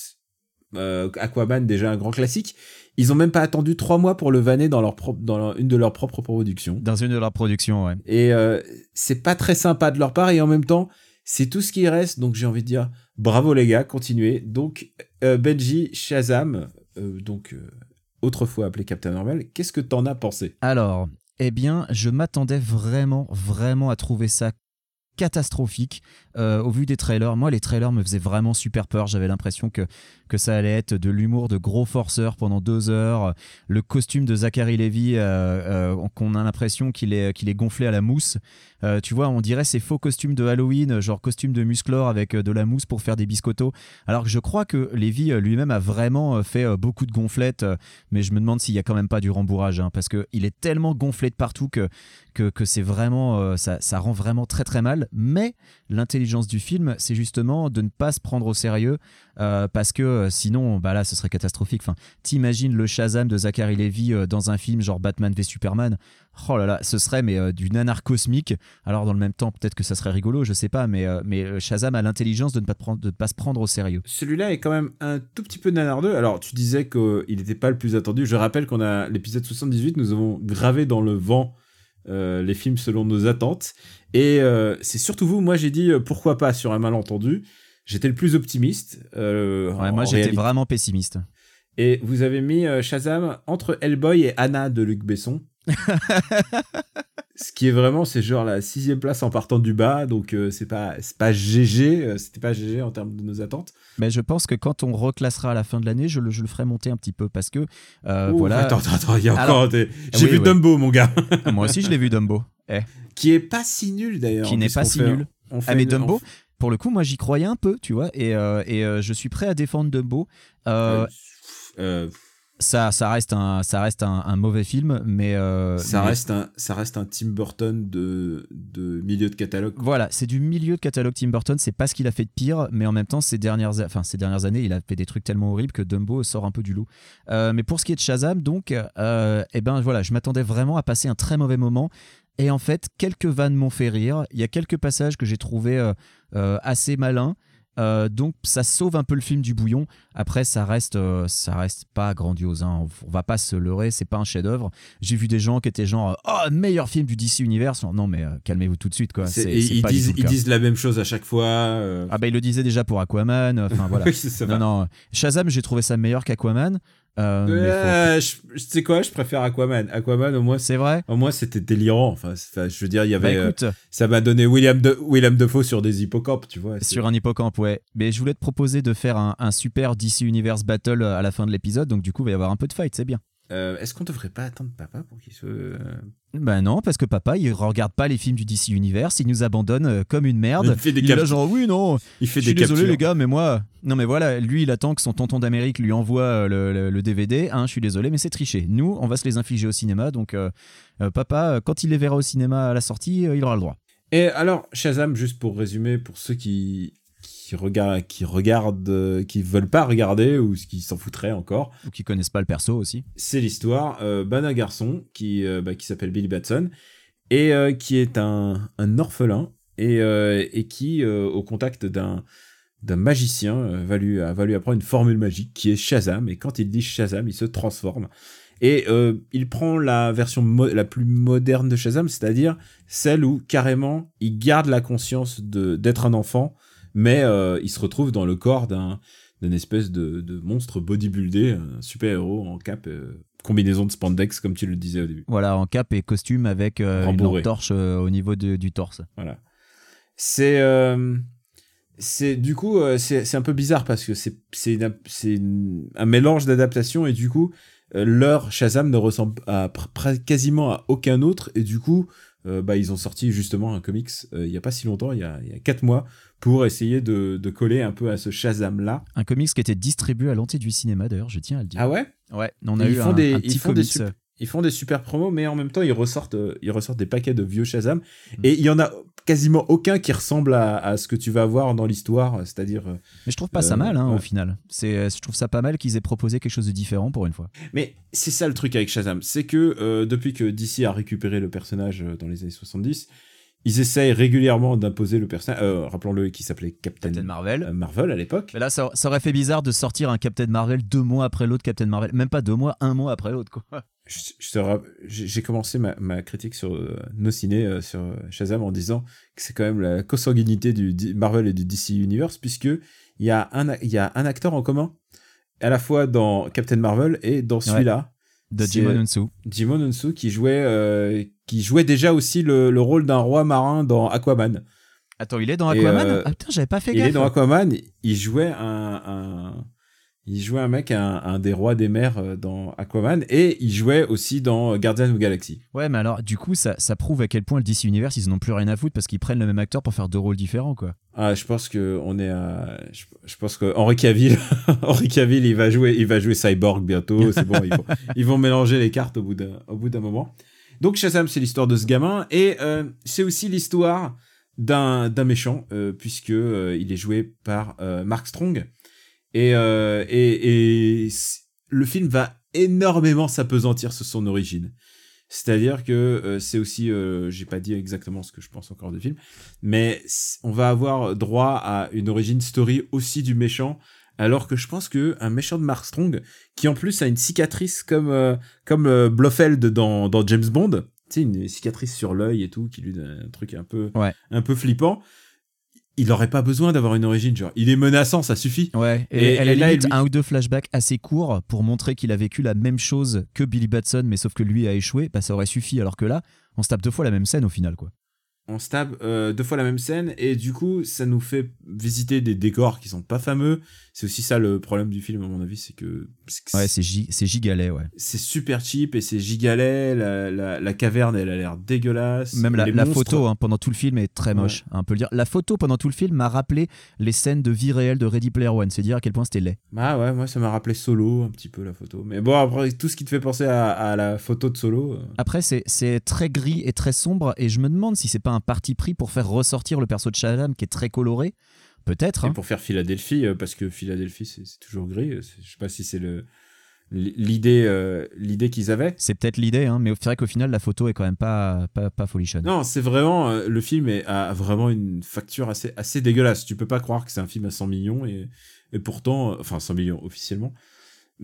euh, Aquaman déjà un grand classique. Ils ont même pas attendu trois mois pour le vanner dans leur propre, dans leur- une de leurs propres productions. Dans une de leurs productions, ouais. Et euh, c'est pas très sympa de leur part et en même temps, c'est tout ce qui reste. Donc j'ai envie de dire bravo les gars, continuez. Donc euh, Benji Shazam, donc autrefois appelé Captain Marvel, qu'est-ce que t'en as pensé? Alors, eh bien, je m'attendais vraiment, vraiment à trouver ça catastrophique euh, au vu des trailers. Moi, les trailers me faisaient vraiment super peur. J'avais l'impression que, que ça allait être de l'humour de gros forceurs pendant deux heures. Le costume de Zachary Levy, euh, euh, qu'on a l'impression qu'il est, est gonflé à la mousse. Euh, tu vois, on dirait ces faux costumes de Halloween, genre costume de musclore avec euh, de la mousse pour faire des biscottos. Alors que je crois que Levy euh, lui-même a vraiment fait beaucoup de gonflettes, mais je me demande s'il y a quand même pas du rembourrage, hein, parce qu'il est tellement gonflé de partout que, que, que c'est vraiment, ça, ça rend vraiment très très mal. Mais l'intelligence du film, c'est justement de ne pas se prendre au sérieux, euh, parce que euh, sinon, bah là, ce serait catastrophique. T'imagines le Shazam de Zachary Levy euh, dans un film genre Batman v Superman. Oh là là, ce serait mais du nanar cosmique. Alors dans le même temps, peut-être que ça serait rigolo, je sais pas, mais, Shazam a l'intelligence de ne pas, pas se prendre au sérieux. Celui-là est quand même un tout petit peu nanardeux. Alors, tu disais qu'il n'était pas le plus attendu. Je rappelle qu'on a l'épisode 78, nous avons gravé dans le vent euh, les films selon nos attentes. Et euh, c'est surtout vous, moi j'ai dit euh, pourquoi pas sur un malentendu. J'étais le plus optimiste. euh, Ouais, moi j'étais vraiment pessimiste. Et vous avez mis Shazam entre Hellboy et Anna de Luc Besson. <laughs> Ce qui est vraiment, c'est genre la sixième place en partant du bas, donc c'est pas, pas GG, c'était pas GG en termes de nos attentes. Mais je pense que quand on reclassera à la fin de l'année, je le, je le ferai monter un petit peu parce que euh, Ouh, voilà. Attends, attends, attends, il y a Alors- encore des... J'ai Oui, vu oui. Dumbo, mon gars, Moi aussi je l'ai vu Dumbo. Eh. <laughs> qui est pas si nul d'ailleurs. Qui n'est pas si fait- nul. on fait Ah mais une- Dumbo, on pour le coup, moi j'y croyais un peu, tu vois, et, euh, et euh, je suis prêt à défendre Dumbo. Euh, ça, ça reste un, ça reste un, un mauvais film, mais euh, ça mais- reste un, ça reste un Tim Burton de, de milieu de catalogue. Voilà, c'est du milieu de catalogue Tim Burton. C'est pas ce qu'il a fait de pire, mais en même temps, ces dernières, enfin, ces dernières années, il a fait des trucs tellement horribles que Dumbo sort un peu du lot. Euh, mais pour ce qui est de Shazam, donc, euh, eh ben voilà, je m'attendais vraiment à passer un très mauvais moment. Et en fait, quelques vannes m'ont fait rire. Il y a quelques passages que j'ai trouvé euh, assez malins. Euh, donc ça sauve un peu le film du bouillon. Après ça reste euh, ça reste pas grandiose. Hein. On va pas se leurrer, c'est pas un chef-d'œuvre. J'ai vu des gens qui étaient genre oh meilleur film du DC Universe. Non mais euh, calmez-vous tout de suite quoi. C'est- C'est- et c'est ils, pas disent, ils la même chose à chaque fois. euh. Ah bah il le disait déjà pour Aquaman. Enfin <laughs> voilà. Oui, non non. Shazam j'ai trouvé ça meilleur qu'Aquaman. Euh, faut- Euh, sais quoi, je préfère Aquaman. Aquaman, au moins, C'est vrai. au moins c'était délirant. Enfin, je veux dire, il y Bah avait, euh, écoute, ça m'a donné William de William Defoe sur des hippocampes, tu vois. sur un hippocampe, ouais. Mais je voulais te proposer de faire un, un super DC Universe Battle à la fin de l'épisode, donc du coup, il va y avoir un peu de fight, c'est bien. Euh, Est-ce qu'on devrait pas attendre papa pour qu'il se. euh, Ben non, parce que papa, il regarde pas les films du DC Universe, il nous abandonne euh, comme une merde. Il fait des Il est genre, oui, non, Il fait je suis des désolé captures. les gars, mais moi... Non mais voilà, lui, il attend que son tonton d'Amérique lui envoie le, le- le DVD. Hein, je suis désolé, mais c'est triché. Nous, on va se les infliger au cinéma, donc euh, euh, papa, quand il les verra au cinéma à la sortie, il aura le droit. Et alors, Shazam, juste pour résumer, pour ceux qui qui regardent, qui regardent, euh, qui veulent pas regarder ou qui s'en foutraient encore, Ou qui connaissent pas le perso aussi. c'est l'histoire euh, bah, d'un garçon qui euh, bah, qui s'appelle Billy Batson et euh, qui est un, un orphelin et, et qui au contact d'un d'un magicien va lui va lui apprendre une formule magique qui est Shazam. Et quand il dit Shazam il se transforme. Et euh, il prend la version la plus moderne de Shazam c'est-à-dire celle où carrément il garde la conscience d'être un enfant mais euh, il se retrouve dans le corps d'un espèce de, de monstre bodybuildé, un super-héros en cap, euh, combinaison de spandex, comme tu le disais au début. Voilà, en cap et costume avec euh, une torche au niveau de- du torse. Voilà. C'est. c'est du coup, euh, c'est un peu bizarre parce que c'est un mélange d'adaptation et du coup, euh, leur Shazam ne ressemble à, quasiment à aucun autre et du coup, euh, bah, ils ont sorti justement un comics il y a pas si longtemps, il y a, il y a 4 mois, pour essayer de, de coller un peu à ce Shazam-là. Un comics qui était distribué à l'entrée du cinéma d'ailleurs, je tiens à le dire. Ah ouais? Ouais, on a Ils eu font un, des- un ils petit font des comics. sup- Ils font des super promos, mais en même temps, ils ressortent, euh, ils ressortent des paquets de vieux Shazam. Mm. Et il y en a quasiment aucun qui ressemble à, à ce que tu vas voir dans l'histoire, c'est-à-dire... euh, Mais je trouve pas ça Euh, mal hein, au final. C'est, je trouve ça pas mal qu'ils aient proposé quelque chose de différent pour une fois. Mais c'est ça le truc avec Shazam, c'est que euh, depuis que DC a récupéré le personnage dans les années 70, ils essayent régulièrement d'imposer le personnage, euh, rappelons-le, qui s'appelait Captain, Captain Marvel. euh, Marvel à l'époque. Mais là, ça, ça aurait fait bizarre de sortir un Captain Marvel deux mois après l'autre Captain Marvel. Même pas deux mois, un mois après l'autre, quoi. Je- je J'ai commencé ma, ma critique sur euh, nos ciné euh, sur Shazam en disant que c'est quand même la consanguinité du D- Marvel et du DC Universe, puisque il y, a un y a un acteur en commun, à la fois dans Captain Marvel et dans celui-là. De Jimon Unsu. Jimon Unsu qui jouait euh, qui jouait déjà aussi le, le rôle d'un roi marin dans Aquaman. Attends, il est dans Aquaman? euh, Ah putain, j'avais pas fait Il gaffe. est dans Aquaman, il jouait un, un- il jouait un mec un, un des rois des mers euh, dans Aquaman et il jouait aussi dans Guardians of the Galaxy. Ouais, mais alors, du coup, ça, ça prouve à quel point le DC Universe, ils en ont plus rien à foutre parce qu'ils prennent le même acteur pour faire deux rôles différents, quoi. Ah, je pense que on est à je, je pense que Henri Cavill <laughs> Henri Cavill il va jouer il va jouer Cyborg bientôt, <laughs> c'est bon, ils vont, ils vont mélanger les cartes au bout d'un au bout d'un moment. Donc Shazam, c'est l'histoire de ce gamin et euh, c'est aussi l'histoire d'un d'un méchant euh, puisque euh, il est joué par euh, Mark Strong et euh, et, et le film va énormément s'apesantir sur son origine. C'est-à-dire que euh, c'est aussi, euh, j'ai pas dit exactement ce que je pense encore du film, mais on va avoir droit à une origin story aussi du méchant, alors que je pense que un méchant de Mark Strong, qui en plus a une cicatrice comme euh, comme euh, Blofeld dans, dans James Bond, tu sais une cicatrice sur l'œil et tout, qui lui donne un truc un peu Ouais. un peu flippant. Il aurait pas besoin d'avoir une origine, genre il est menaçant, ça suffit. Ouais, et, la et là, limite, lui- un ou deux flashbacks assez courts pour montrer qu'il a vécu la même chose que Billy Batson, mais sauf que lui a échoué, bah ça aurait suffi. Alors que là, on se tape deux fois la même scène au final, quoi. on se tape euh, deux fois la même scène et du coup ça nous fait visiter des décors qui sont pas fameux c'est aussi ça le problème du film à mon avis c'est que Ouais, c'est gi- c'est gigalet, ouais. c'est super cheap et c'est gigalet la, la, la caverne elle a l'air dégueulasse Même la, la photo hein, pendant tout le film est très moche, hein, on peut le dire. La photo pendant tout le film m'a rappelé les scènes de vie réelle de Ready Player One, c'est dire à quel point c'était laid. ah ouais moi ça m'a rappelé Solo un petit peu la photo mais bon après tout ce qui te fait penser à, à la photo de Solo euh, Après, c'est c'est très gris et très sombre, et je me demande si c'est pas un parti pris pour faire ressortir le perso de Shazam qui est très coloré. Peut-être. et hein. pour faire Philadelphie euh, parce que Philadelphie c'est toujours gris euh, je sais pas si c'est le l'idée euh, l'idée qu'ils avaient C'est peut-être l'idée, hein, mais c'est vrai qu'au final, la photo est quand même pas, pas, pas folichonne. Non, c'est vraiment euh, le film est, a vraiment une facture assez assez dégueulasse. Tu peux pas croire que c'est un film à 100 millions et, et pourtant, enfin 100 millions officiellement.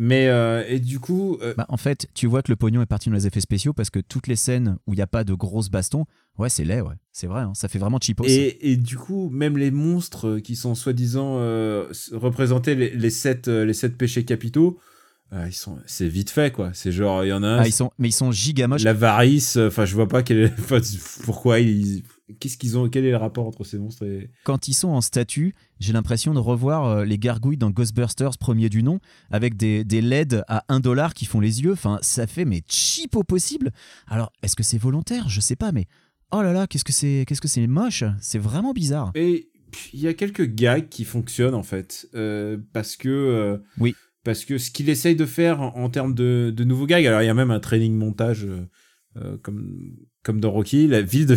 Mais euh, et du coup, euh, Bah, en fait, tu vois que le pognon est parti dans les effets spéciaux parce que toutes les scènes où il n'y a pas de grosses bastons, ouais, c'est laid, ouais. C'est vrai, hein, ça fait vraiment cheapos. et, et du coup, même les monstres euh, qui sont soi-disant euh, représentés les, les sept les sept péchés capitaux, ils sont c'est vite fait quoi. C'est genre il y en a un, Ah, ils sont, mais ils sont giga moches. l'avarice. Enfin, je vois pas quel est, <laughs> pourquoi ils qu'est-ce qu'ils ont quel est le rapport entre ces monstres et Quand ils sont en statue, j'ai l'impression de revoir euh, les gargouilles dans Ghostbusters premier du nom, avec des, des LED à 1 dollar qui font les yeux. Enfin, ça fait mais cheap au possible. Alors, est-ce que c'est volontaire? Je sais pas, mais oh là là, qu'est-ce que c'est, qu'est-ce que c'est moche? C'est vraiment bizarre. Et il y a quelques gags qui fonctionnent en fait, euh, parce que euh, Oui. parce que ce qu'il essaye de faire en, en termes de, de nouveaux gags, alors il y a même un training montage euh, comme comme dans Rocky, la ville de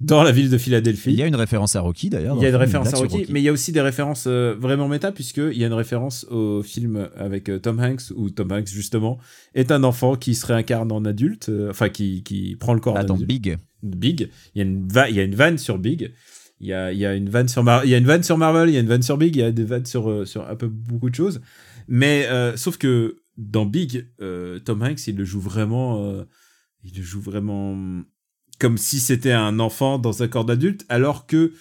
dans la ville de Philadelphie. Il y a une référence à Rocky d'ailleurs. Il y a une référence à Rocky, mais il y a aussi des références euh, vraiment méta, puisqu'il y a une référence au film avec euh, Tom Hanks, où Tom Hanks, justement, est un enfant qui se réincarne en adulte, euh, enfin, qui, qui prend le corps Ah, d'un dans adulte. Big. Big. Il y a une, il y a une vanne sur Big. Il y a, il y a une vanne sur Mar- il y a une vanne sur Marvel, il y a une vanne sur Big, il y a des vannes sur, euh, sur un peu beaucoup de choses. Mais euh, sauf que dans Big, euh, Tom Hanks, il le joue vraiment, euh, il joue vraiment comme si c'était un enfant dans un corps d'adulte, alors que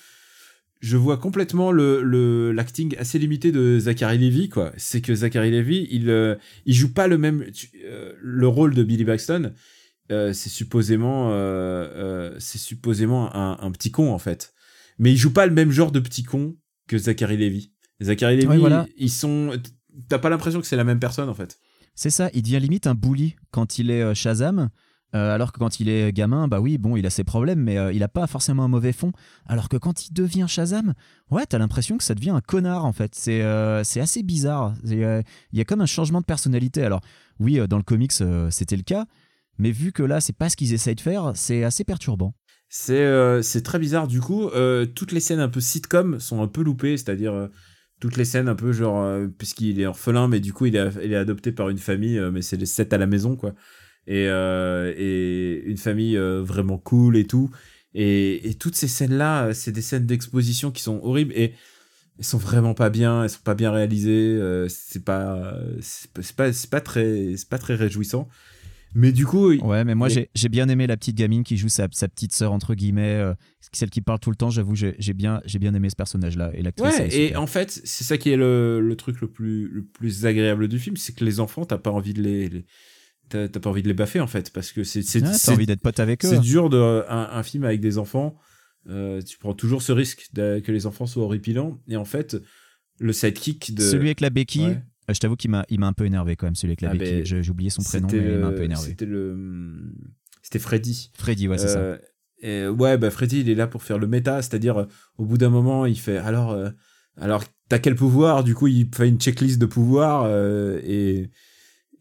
je vois complètement le le l'acting assez limité de Zachary Levi quoi. C'est que Zachary Levi, il euh, il joue pas le même tu- euh, le rôle de Billy Baxton. euh, c'est supposément euh, c'est supposément un, un petit con en fait. Mais il joue pas le même genre de petit con que Zachary Levi. Zachary voilà. ils sont t'as pas l'impression que c'est la même personne en fait. C'est ça, il devient limite un bully quand il est Shazam. Euh, alors que quand il est gamin, bah oui, bon, il a ses problèmes, mais euh, il a pas forcément un mauvais fond. Alors que quand il devient Shazam, ouais, t'as l'impression que ça devient un connard en fait. C'est euh, assez bizarre. Il y a comme un changement de personnalité. Alors oui, dans le comics, c'était le cas, mais vu que là, c'est pas ce qu'ils essayent de faire, c'est assez perturbant. C'est très bizarre. Du coup, toutes les scènes un peu sitcom sont un peu loupées, c'est-à-dire toutes les scènes un peu genre, puisqu'il est orphelin, mais du coup, il est, il est adopté par une famille, mais c'est les sept à la maison, quoi. Et, euh, et une famille euh, vraiment cool et tout. Et, et toutes ces scènes-là, euh, c'est des scènes d'exposition qui sont horribles et elles sont vraiment pas bien, elles sont pas bien réalisées, euh, c'est pas, c'est pas, c'est pas, très, c'est pas très réjouissant. Mais du coup, Ouais, mais moi j'ai j'ai bien aimé la petite gamine qui joue sa, sa petite sœur entre guillemets, euh, celle qui parle tout le temps. J'avoue, j'ai j'ai bien j'ai bien aimé ce personnage-là et l'actrice. Ouais, et super. en fait, c'est ça qui est le, le truc le plus, le plus agréable du film, c'est que les enfants, t'as pas envie de les, les- t'as pas envie de les baffer en fait, parce que c'est c'est Ah, envie d'être pote avec eux. c'est dur de un, un film avec des enfants. euh, tu prends toujours ce risque de- que les enfants soient horripilants, et en fait, le sidekick de Celui avec la béquille, Ouais. euh, je t'avoue qu'il m'a il m'a un peu énervé quand même. Celui avec la Ah, béquille, ben, j'ai oublié son prénom, mais il m'a un peu énervé. C'était le, c'était Freddy. Freddy, ouais, c'est ça. Euh, et ouais, bah Freddy, il est là pour faire le méta, c'est-à-dire au bout d'un moment, il fait alors, alors t'as quel pouvoir? Du coup, il fait une checklist de pouvoirs euh, et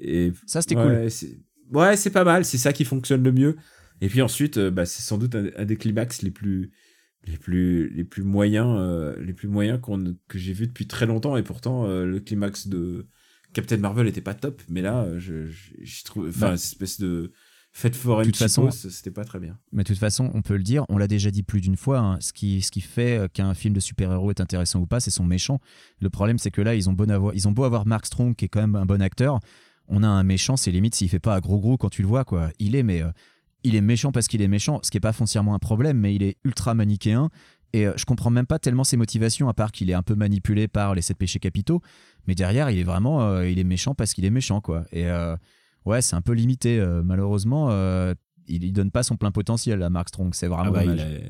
et Ça c'était ouais, cool. Ouais, c'est pas mal, c'est ça qui fonctionne le mieux. Et puis ensuite, euh, bah, c'est sans doute un, un des climax les plus les plus les plus moyens euh, les plus moyens qu'on que j'ai vu depuis très longtemps et pourtant euh, le climax de Captain Marvel était pas top mais là je je, je trouve enfin Bah. cette espèce de fête foraine De toute façon- c'était pas très bien Mais de toute façon, on peut le dire, on l'a déjà dit plus d'une fois, hein, ce, qui, ce qui fait qu'un film de super-héros est intéressant ou pas, c'est son méchant. Le problème, c'est que là, ils ont, beau avoir, ils ont beau avoir Mark Strong, qui est quand même un bon acteur, on a un méchant, c'est limite s'il fait pas un gros gros quand tu le vois, quoi. Il est, mais euh, il est méchant parce qu'il est méchant, ce qui est pas foncièrement un problème, mais il est ultra manichéen. Et euh, je comprends même pas tellement ses motivations, à part qu'il est un peu manipulé par les sept péchés capitaux. Mais derrière, il est vraiment, euh, il est méchant parce qu'il est méchant, quoi. Et euh, ouais, c'est un peu limité. malheureusement, il, il donne pas son plein potentiel à Mark Strong. C'est Ah vraiment bah, il, dommage.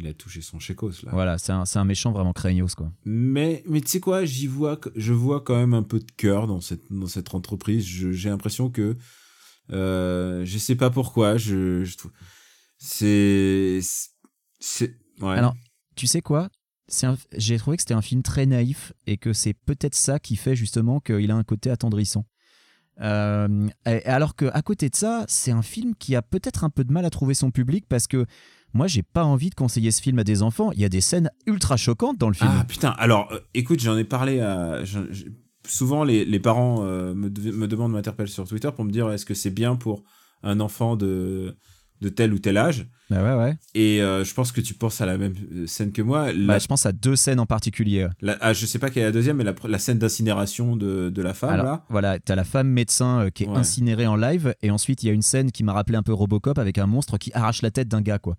Il a touché son chécos là Voilà, c'est un, un méchant vraiment craignos, quoi. mais mais tu sais quoi j'y vois je vois quand même un peu de cœur dans cette dans cette entreprise j'ai l'impression que euh, je sais pas pourquoi je, je trouve c'est c'est ouais Alors, Tu sais quoi un- J'ai trouvé que c'était un film très naïf et que c'est peut-être ça qui fait justement qu'il a un côté attendrissant. Euh, alors que à côté de ça, c'est un film qui a peut-être un peu de mal à trouver son public parce que moi, j'ai pas envie de conseiller ce film à des enfants. Il y a des scènes ultra choquantes dans le film. Ah putain, alors euh, écoute, j'en ai parlé à. souvent, les, les parents euh, me, de- me demandent, m'interpellent sur Twitter pour me dire est-ce que c'est bien pour un enfant de, de tel ou tel âge? Bah ouais, ouais. Et euh, je pense que tu penses à la même scène que moi. La, Bah, je pense à deux scènes en particulier. la- ah, je sais pas quelle est la deuxième, mais la, scène d'incinération de, de la femme, Alors, là. voilà, t'as la femme médecin euh, qui est Ouais. incinérée en live, et ensuite il y a une scène qui m'a rappelé un peu Robocop avec un monstre qui arrache la tête d'un gars, quoi.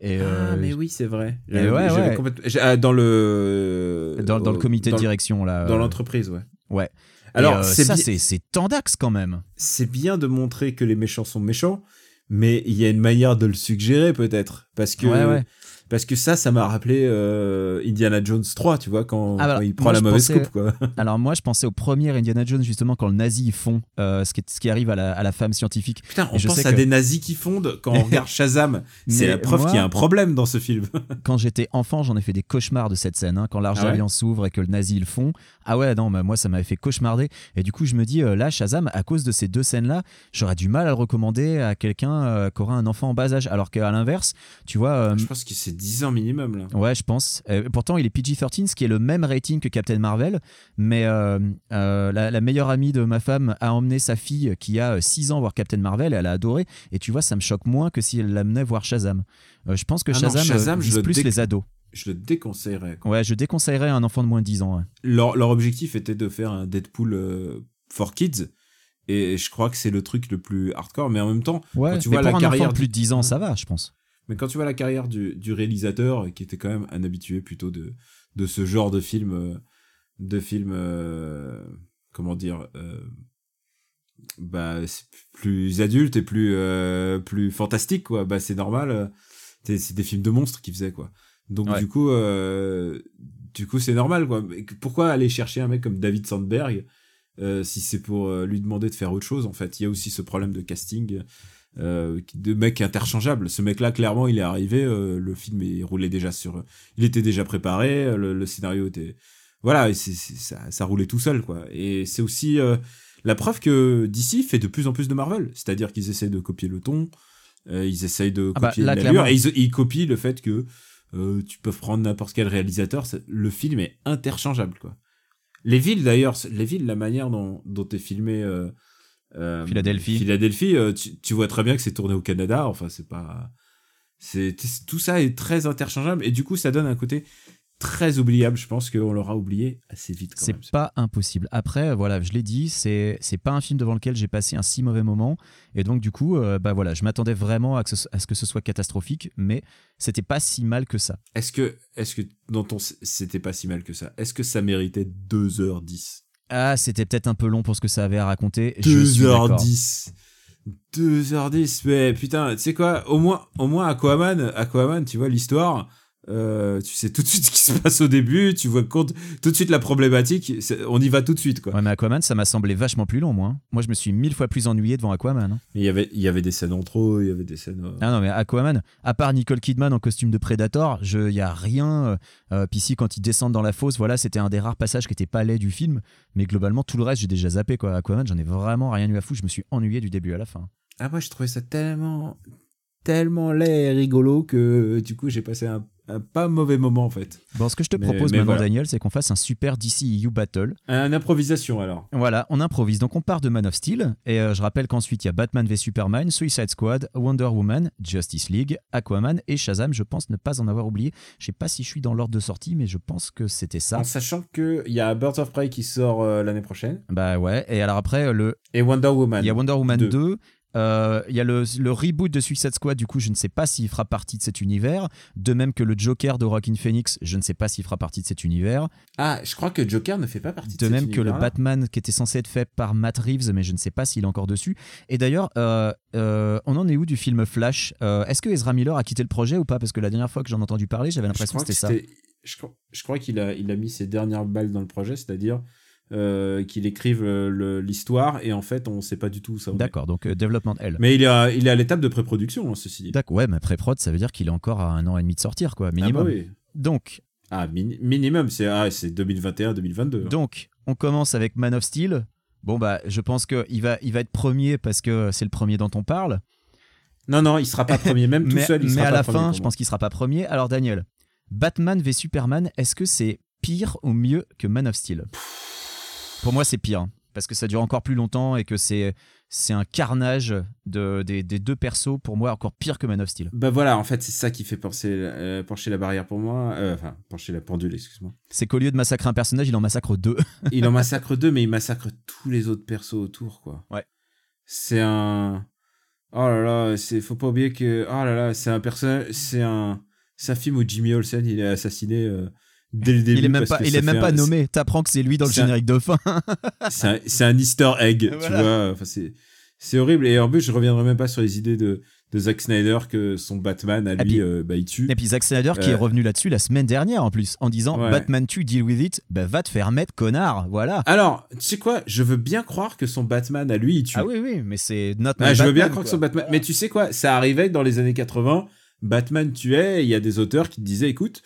Et, Ah, euh, mais oui, c'est vrai. Ouais, ouais. complètement- ah, dans le. dans, dans le comité dans de direction, là. Dans euh, l'entreprise, ouais. Ouais. Alors, euh, c'est ça, bi- c'est tendax quand même. c'est bien de montrer que les méchants sont méchants, mais il y a une manière de le suggérer peut-être, parce que Ouais, ouais. Parce que ça, ça m'a rappelé euh, Indiana Jones 3, tu vois, quand, Ah bah, quand il prend la mauvaise pensais- coupe, quoi. <laughs> Alors moi, je pensais au premier Indiana Jones, justement, quand le nazi fond euh, ce, qui est- ce qui arrive à la, à la femme scientifique. Putain, on je pense sais à que- des nazis qui fondent quand on regarde <laughs> Shazam. C'est la preuve qu'il y a un problème dans ce film. <laughs> Quand j'étais enfant, j'en ai fait des cauchemars de cette scène. hein, quand l'Arche Ah ouais s'ouvre et que le nazi le fond. Ah ouais, non, moi, ça m'avait fait cauchemarder. Et du coup, je me dis, euh, là, Shazam, à cause de ces deux scènes-là, j'aurais du mal à le recommander à quelqu'un euh, qui aura un enfant en bas âge. Alors qu'à l'inverse, tu vois... Je pense que c'est 10 ans minimum, là. Ouais, je pense. Euh, pourtant, il est PG-13, ce qui est le même rating que Captain Marvel. Mais euh, euh, la, la meilleure amie de ma femme a emmené sa fille qui a 6 ans voir Captain Marvel et elle a adoré. Et tu vois, ça me choque moins que si elle l'amenait voir Shazam. Je pense que Ah non, Shazam, Shazam, je vise le plus les ados. Je le déconseillerais. quoi. Ouais, je déconseillerais à un enfant de moins de 10 ans. ouais. Leur, leur objectif était de faire un Deadpool for kids. Et je crois que c'est le truc le plus hardcore, mais en même temps, Ouais, Quand tu vois la un carrière enfant de plus de 10 ans, ça va, je pense. Mais quand tu vois la carrière du, du réalisateur, qui était quand même un habitué plutôt de, de ce genre de film, euh, de film, euh, comment dire, euh, bah, plus adulte et plus, euh, plus fantastique, quoi. Bah, c'est normal. c'est des films de monstres qu'il faisait, quoi. Donc, Ouais. du coup, du coup, c'est normal, quoi. Mais pourquoi aller chercher un mec comme David Sandberg, si c'est pour lui demander de faire autre chose, en fait? Il y a aussi ce problème de casting. Euh, de mec interchangeable. Ce mec-là, clairement, il est arrivé, euh, le film il roulait déjà sur, il était déjà préparé, euh, le, le scénario était, voilà, et ça, ça roulait tout seul, quoi. Et c'est aussi euh, la preuve que DC fait de plus en plus de Marvel, c'est-à-dire qu'ils essaient de copier le ton, ils essayent de Ah bah, copier l'allure, et ils, ils copient le fait que tu peux prendre n'importe quel réalisateur, le film est interchangeable, quoi. Les villes, d'ailleurs, les villes, la manière dont, dont est filmé euh, Philadelphie. Philadelphie, euh, tu, tu vois très bien que c'est tourné au Canada. Enfin, c'est pas. C'est tout ça est très interchangeable et du coup, ça donne un côté très oubliable. Je pense qu'on l'aura oublié assez vite. C'est pas impossible. Après, voilà, je l'ai dit, c'est c'est pas un film devant lequel j'ai passé un si mauvais moment. Et donc, du coup, euh, bah voilà, je m'attendais vraiment à, que ce, à ce que ce soit catastrophique, mais c'était pas si mal que ça. Est-ce que, est-ce que dans ton, c'était pas si mal que ça Est-ce que ça méritait 2h10 Ah, c'était peut-être un peu long pour ce que ça avait à raconter. je suis d'accord. 2h10 2h10 mais putain tu sais quoi au moins au moins Aquaman Aquaman tu vois l'histoire euh, tu sais tout de suite ce qui se passe au début tu vois compte tout de suite la problématique on y va tout de suite quoi Ouais, mais Aquaman, ça m'a semblé vachement plus long, moi. hein. Moi, je me suis mille fois plus ennuyé devant Aquaman. hein. Mais il y avait il y avait des scènes en trop il y avait des scènes euh, Ah non, mais Aquaman, à part Nicole Kidman en costume de Predator, il y a rien. euh, euh, puis si, quand ils descendent dans la fosse, voilà, c'était un des rares passages qui était pas laid du film. Mais globalement, tout le reste, j'ai déjà zappé, quoi. Aquaman, j'en ai vraiment rien eu à foutre. Je me suis ennuyé du début à la fin. ah moi je trouvais ça tellement tellement laid et rigolo que du coup j'ai passé un, un pas mauvais moment en fait Bon, ce que je te Mais- propose mais maintenant, voilà. Daniel, c'est qu'on fasse un super DCEU Battle. une improvisation alors Voilà, on improvise. Donc, on part de Man of Steel. Et euh, je rappelle qu'ensuite, il y a Batman v Superman, Suicide Squad, Wonder Woman, Justice League, Aquaman et Shazam. Je pense ne pas en avoir oublié. Je sais pas si je suis dans l'ordre de sortie, mais je pense que c'était ça. en sachant que il y a Birds of Prey qui sort euh, l'année prochaine Bah ouais. Et alors après, euh, le, et Wonder Woman Il y a Wonder Woman 2. 2. Euh, il y a le, le reboot de Suicide Squad, du coup, je ne sais pas s'il fera partie de cet univers. De même que le Joker de Rockin' Phoenix, je ne sais pas s'il fera partie de cet univers. Ah, je crois que Joker ne fait pas partie de, De cet même que le. Batman qui était censé être fait par Matt Reeves, mais je ne sais pas s'il est encore dessus. Et d'ailleurs, euh, euh, on en est où du film Flash? Est-ce que Ezra Miller a quitté le projet ou pas? Parce que la dernière fois que j'en ai entendu parler, j'avais l'impression que c'était ça. Je crois, je crois qu'il a, il a mis ses dernières balles dans le projet, c'est-à-dire euh, qu'il écrive euh, l'histoire et en fait, on sait pas du tout où ça est. D'accord, donc euh, Development L. Mais il est à, il est à l'étape de pré-production, hein, ceci dit. D'accord, ouais, mais pré-prod, ça veut dire qu'il est encore à un an et demi de sortir, quoi, Ah, bah minimum. oui. Donc, Ah, mini- minimum, c'est ah, c'est 2021-2022. Donc, on commence avec Man of Steel. Bon, bah, je pense qu'il va, il va être premier parce que c'est le premier dont on parle. Non, non, il sera pas premier, même <laughs> tout mais seul. Il mais sera à pas la fin, je pense qu'il sera pas premier. Alors, Daniel, Batman v Superman, est-ce que c'est pire ou mieux que Man of Steel? Pour moi, c'est pire. hein, Parce que ça dure encore plus longtemps et que c'est, c'est un carnage de, des, des deux persos, pour moi, encore pire que Man of Steel. Bah voilà, en fait, c'est ça qui fait pencher, euh, pencher la barrière pour moi. Euh, Enfin, pencher la pendule, excuse-moi. C'est qu'au lieu de massacrer un personnage, il en massacre deux. <laughs> il en massacre deux, mais il massacre tous les autres persos autour, quoi. Ouais. C'est un. Oh là là, c'est faut pas oublier que. Oh là là, c'est un personnage. C'est un. C'est un film où Jimmy Olsen il est assassiné euh, dès le début. il est même pas, il est même pas un- nommé. T'apprends que c'est lui dans le un- générique de fin. <laughs> C'est un, Easter egg, tu vois. Enfin, c'est. Horrible. Et en plus, je reviendrai même pas sur les idées de, de Zack Snyder que son Batman, à lui, puis- euh, bah, il tue. Et puis Zack Snyder qui Euh. est revenu là-dessus la semaine dernière en plus, en disant Ouais. Batman tu deal with it, bah va te faire mettre connard, voilà. Alors, tu sais quoi? Je veux bien croire que son Batman, à lui, il tue. Ah oui oui, mais c'est not my Ah, je veux bien croire que son Batman. Mais tu sais quoi? Ça arrivait dans les années 80. Batman tuait. Il y a des auteurs qui disaient, écoute,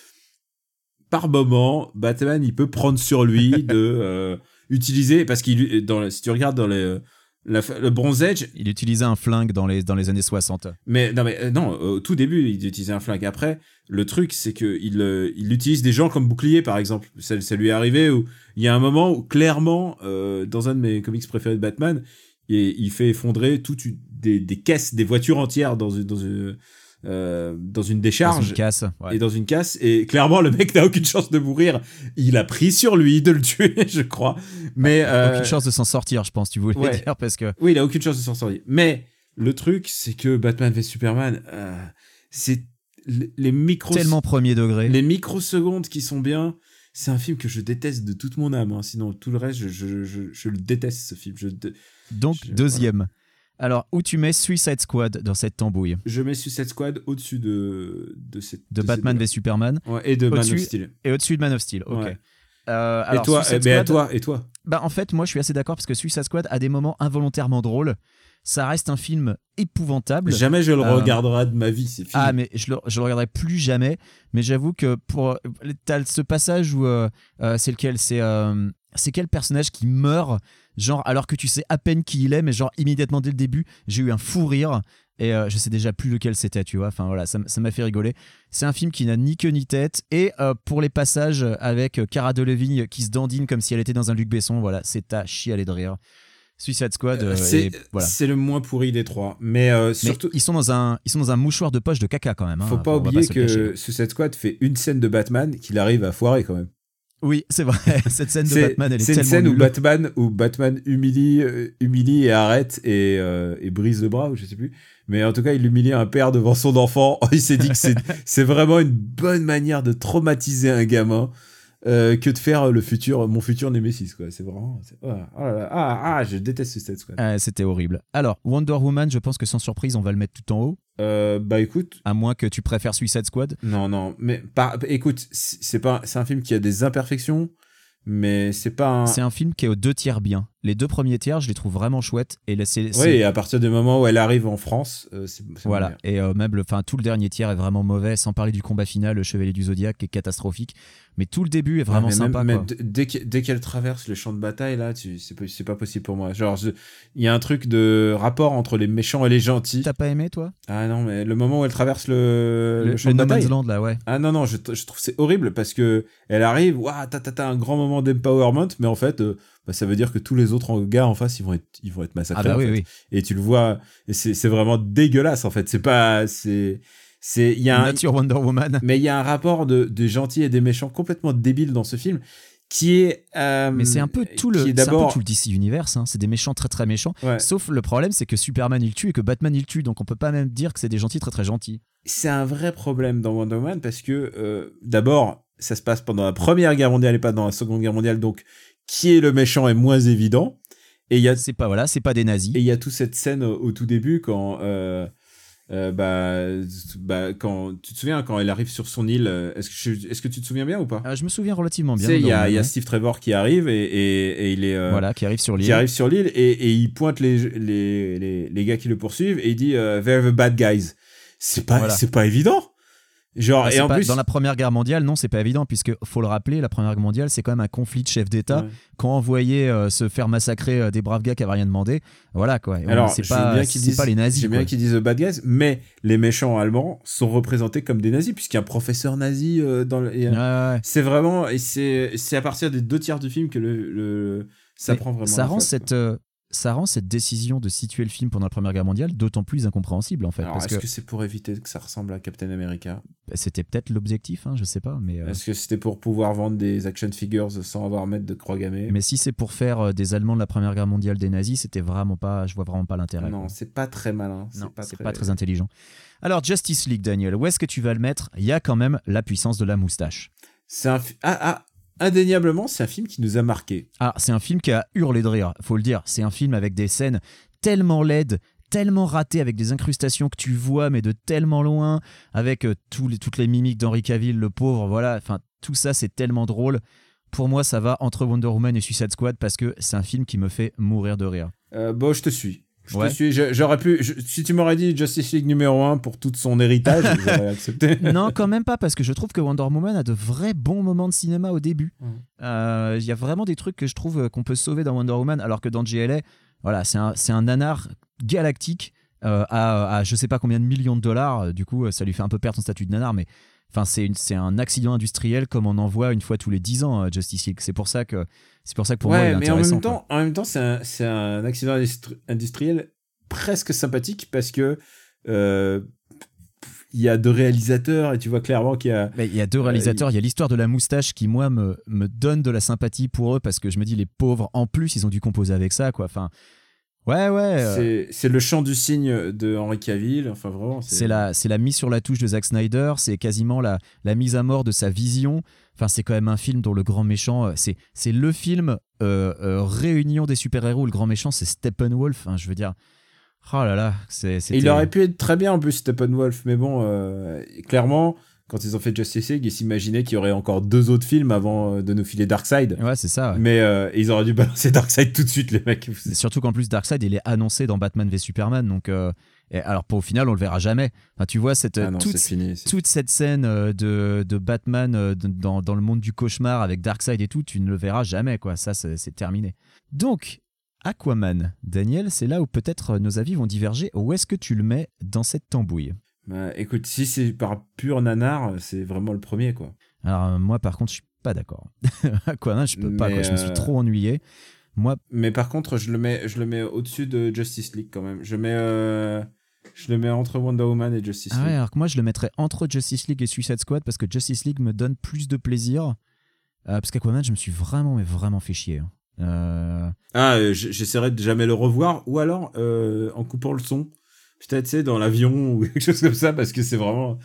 par moment, Batman, il peut prendre sur lui <laughs> de euh, utiliser parce qu'il dans si tu regardes dans les la, le Bronze Age, Il utilisait un flingue dans les, dans les années 60. mais non mais euh, non, au tout début, il utilisait un flingue. Après, le truc, c'est que il euh, il utilise des gens comme bouclier, par exemple. Ça, ça lui est arrivé où il y a un moment où clairement, euh, dans un de mes comics préférés de Batman, il, il fait effondrer toutes une- des, des caisses, des voitures entières dans une dans une euh, dans une Dans décharge. une casse. ouais. Et dans une casse, et clairement le mec n'a aucune chance de mourir. Il a pris sur lui de le tuer, <laughs> je crois. Mais euh, Aucune chance de s'en sortir, je pense, tu voulais ouais. dire, parce que oui, il a aucune chance de s'en sortir. Mais le truc, c'est que Batman v Superman, euh, c'est les micros, tellement premier degré. les microsecondes qui sont bien. C'est un film que je déteste de toute mon âme. hein. Sinon, tout le reste, je, je, je, je le déteste ce film. Je, Donc, deuxième. Alors, où tu mets Suicide Squad dans cette tambouille je mets Suicide Squad au-dessus de de, cette, De ces Batman v Superman Ouais, et de Man of Steel. et au-dessus de Man of Steel. Ok. Ouais. Euh, Et toi, Suicide eh toi, et toi. bah, en fait, moi, je suis assez d'accord parce que Suicide Squad a des moments involontairement drôles. Ça reste un film épouvantable. Jamais je le Euh, regarderai de ma vie, c'est fini. Ah, mais je le, je le regarderai plus jamais. Mais j'avoue que pour. T'as ce passage où. euh, c'est lequel? C'est c'est quel personnage qui meurt Genre, alors que tu sais à peine qui il est, mais genre immédiatement dès le début, j'ai eu un fou rire. Et euh, je sais déjà plus lequel c'était, tu vois. Enfin voilà, ça m'a fait rigoler. C'est un film qui n'a ni queue ni tête. Et euh, pour les passages avec euh, Cara Delevingne qui se dandine comme si elle était dans un Luc Besson, voilà, c'est à chialer de rire. Suicide Squad, euh, c'est voilà. le moins pourri des trois. Mais euh, Mais surtout, ils sont dans un ils sont dans un mouchoir de poche de caca quand même. hein. faut pas oublier que Suicide Squad fait une scène de Batman qu'il arrive à foirer quand même. Oui, c'est vrai. <laughs> Cette scène de Batman, elle est, c'est une scène où. Batman, où Batman humilie, euh, humilie et arrête et, euh, et brise le bras, ou je sais plus. Mais en tout cas, il humilie un père devant son enfant. <laughs> il s'est dit que c'est- <laughs> c'est vraiment une bonne manière de traumatiser un gamin euh, que de faire le futur, mon futur Nemesis, quoi. C'est vraiment. oh là là, ah, ah, je déteste Suicide Squad. Ah, C'était horrible. Alors, Wonder Woman, je pense que sans surprise, on va le mettre tout en haut. Euh, bah écoute, À moins que tu préfères Suicide Squad. Non, non, mais par, écoute, c'est pas, c'est un film qui a des imperfections, mais c'est pas un. C'est un film qui est aux deux tiers bien. Les deux premiers tiers, je les trouve vraiment chouettes. Et là, c'est. Oui, et à partir du moment où elle arrive en France, euh, c'est. Voilà, et euh, même le, enfin, tout le dernier tiers est vraiment mauvais, sans parler du combat final, le Chevalier du Zodiaque, qui est catastrophique. Mais tout le début est bien. vraiment Ah, mais sympa. même- quoi. mais dès que- dès qu'elle traverse le champ de bataille, là, tu, c'est, pas- c'est pas possible pour moi. Genre, il y a un truc de rapport entre les méchants et les gentils. T'as pas aimé, toi? Ah non, mais le moment où elle traverse le, Le, le champ de bataille. Land, là, ouais. Ah non, non, je, je trouve que c'est horrible parce que elle arrive, waouh, t'as un grand moment d'empowerment, mais en fait, euh, bah, ça veut dire que tous les autres en- gars en face, ils vont être, ils vont être massacrés. Ah bah en oui, fait. oui. Et tu le vois, c'est, vraiment dégueulasse en fait. C'est pas, c'est, c'est, il y a un, Nature Wonder Woman. mais il y a un rapport de, gentils et des méchants complètement débile dans ce film qui est. euh, Mais c'est un peu tout le, c'est un peu d'abord. tout le DC Universe. hein. C'est des méchants très très méchants. Ouais. Sauf le problème, c'est que Superman il tue et que Batman il tue. Donc on peut pas même dire que c'est des gentils très très gentils. C'est un vrai problème dans Wonder Woman parce que euh, d'abord, ça se passe pendant la Première Guerre mondiale et pas dans la Seconde Guerre mondiale, donc qui est le méchant est moins évident. Et il y a C'est pas voilà, c'est pas des nazis. Et il y a toute cette scène au, au tout début quand, euh, euh, bah, bah, quand tu te souviens quand elle arrive sur son île. euh, Est-ce que je- est-ce que tu te souviens bien ou pas? Ah, je me souviens relativement Tu bien. sais, il y a, Wonder il y a Woman, Steve Trevor qui arrive et, et, et il est euh, voilà, qui arrive sur qui l'île. arrive sur l'île et, et il pointe les, les, les, les gars qui le poursuivent et il dit euh, They're the bad guys. C'est pas Voilà. c'est pas évident. Genre Bah, et en pas- plus dans la Première Guerre mondiale, non, c'est pas évident, puisque faut le rappeler, la Première Guerre mondiale, c'est quand même un conflit de chefs d'État. Ouais. Quand on voyait euh, se faire massacrer euh, des braves gars qui avaient rien demandé, voilà quoi. Alors, c'est pas, bien disent, pas les nazis. j'aime bien qu'ils disent the bad guys, mais les méchants allemands sont représentés comme des nazis puisqu'il y a un professeur nazi euh, dans le, Ouais. C'est vraiment, et c'est, à partir des deux tiers du film que le, le- ça Mais prend vraiment. ça rend cette euh, ça rend cette décision de situer le film pendant la Première Guerre mondiale d'autant plus incompréhensible en fait Alors, parce est-ce que, que, c'est pour éviter que ça ressemble à Captain America? C'était peut-être l'objectif hein, je sais pas mais euh, Est-ce que c'était pour pouvoir vendre des action figures sans avoir à mettre de croix gammée? mais si c'est pour faire euh, des Allemands de la Première Guerre mondiale des nazis c'était vraiment pas je vois vraiment pas l'intérêt Non, c'est pas très malin. non c'est pas très intelligent alors Justice League Daniel où est-ce que tu vas le mettre? Il y a quand même la puissance de la moustache C'est un. fi- Ah, ah, indéniablement, c'est un film qui nous a marqué. Ah, c'est un film qui a hurlé de rire, faut le dire. C'est un film avec des scènes tellement laides, tellement ratées, avec des incrustations que tu vois, mais de tellement loin, avec euh, tous les- toutes les mimiques d'Henri Cavill, le pauvre, voilà. Enfin, tout ça, c'est tellement drôle. Pour moi, ça va entre Wonder Woman et Suicide Squad parce que c'est un film qui me fait mourir de rire. Euh, bon, je te suis. Je Ouais. te suis. Je- J'aurais pu. je- si tu m'aurais dit Justice League numéro 1 pour tout son héritage, <laughs> j'aurais accepté. non, quand même pas, parce que je trouve que Wonder Woman a de vrais bons moments de cinéma au début. Euh, Il y a vraiment des trucs que je trouve qu'on peut sauver dans Wonder Woman, alors que dans GLA, voilà, c'est un, c'est un nanar galactique euh, à, à je sais pas combien de millions de dollars. Euh, Du coup, ça lui fait un peu perdre son statut de nanar, mais enfin, c'est un accident industriel comme on en voit une fois tous les 10 ans, Justice League. C'est pour ça que, c'est pour ça que pour moi, il est mais en même quoi. temps, en même temps, c'est un, c'est un accident industri- industriel presque sympathique parce que euh, il y a deux réalisateurs et tu vois clairement qu'il y a. Mais il y a deux réalisateurs. Il y a l'histoire de la moustache qui, moi, me, me donne de la sympathie pour eux parce que je me dis, les pauvres, en plus, ils ont dû composer avec ça, quoi. Enfin, ouais, ouais. euh, C'est le chant du cygne de Henri Cavill. Enfin, vraiment. c'est la, mise sur la touche de Zack Snyder. C'est quasiment la, la mise à mort de sa vision. Enfin, c'est quand même un film dont le grand méchant, euh, c'est, le film euh, euh, réunion des super-héros. Le grand méchant, c'est Steppenwolf. Hein, je veux dire, oh là là, c'est. Il aurait pu être très bien en plus Steppenwolf, mais bon, euh, clairement, quand ils ont fait Justice League, ils s'imaginaient qu'il y aurait encore deux autres films avant euh, de nous filer Darkseid. Ouais, c'est ça. ouais. Mais euh, ils auraient dû <laughs> balancer Darkseid tout de suite, les mecs. Surtout qu'en plus, Darkseid, il est annoncé dans Batman v Superman. Donc, euh, et alors, pour au final, on le verra jamais. Enfin, tu vois, cette, Ah non, toute, fini. cette scène de, de Batman dans, dans le monde du cauchemar avec Darkseid et tout, tu ne le verras jamais, quoi. Ça, c'est terminé. Donc, Aquaman, Daniel, c'est là où peut-être nos avis vont diverger. Où est-ce que tu le mets dans cette tambouille? Bah, écoute, si c'est par pur nanar, c'est vraiment le premier, quoi. Alors, euh, moi, par contre, je suis pas d'accord. <laughs> Aquaman, je peux pas, quoi. Je me suis euh, trop ennuyé. Moi, Mais par contre, je le mets, je le mets au-dessus de Justice League quand même. Je mets, euh, je le mets entre Wonder Woman et Justice ah ouais, League. alors que moi, je le mettrais entre Justice League et Suicide Squad parce que Justice League me donne plus de plaisir. Euh, parce qu'Aquaman, je me suis vraiment, mais vraiment fait chier. hein. Euh, Ah, j'essaierai de jamais le revoir, ou alors en coupant le son, peut-être c'est dans l'avion <laughs> ou quelque chose comme ça, parce que c'est vraiment.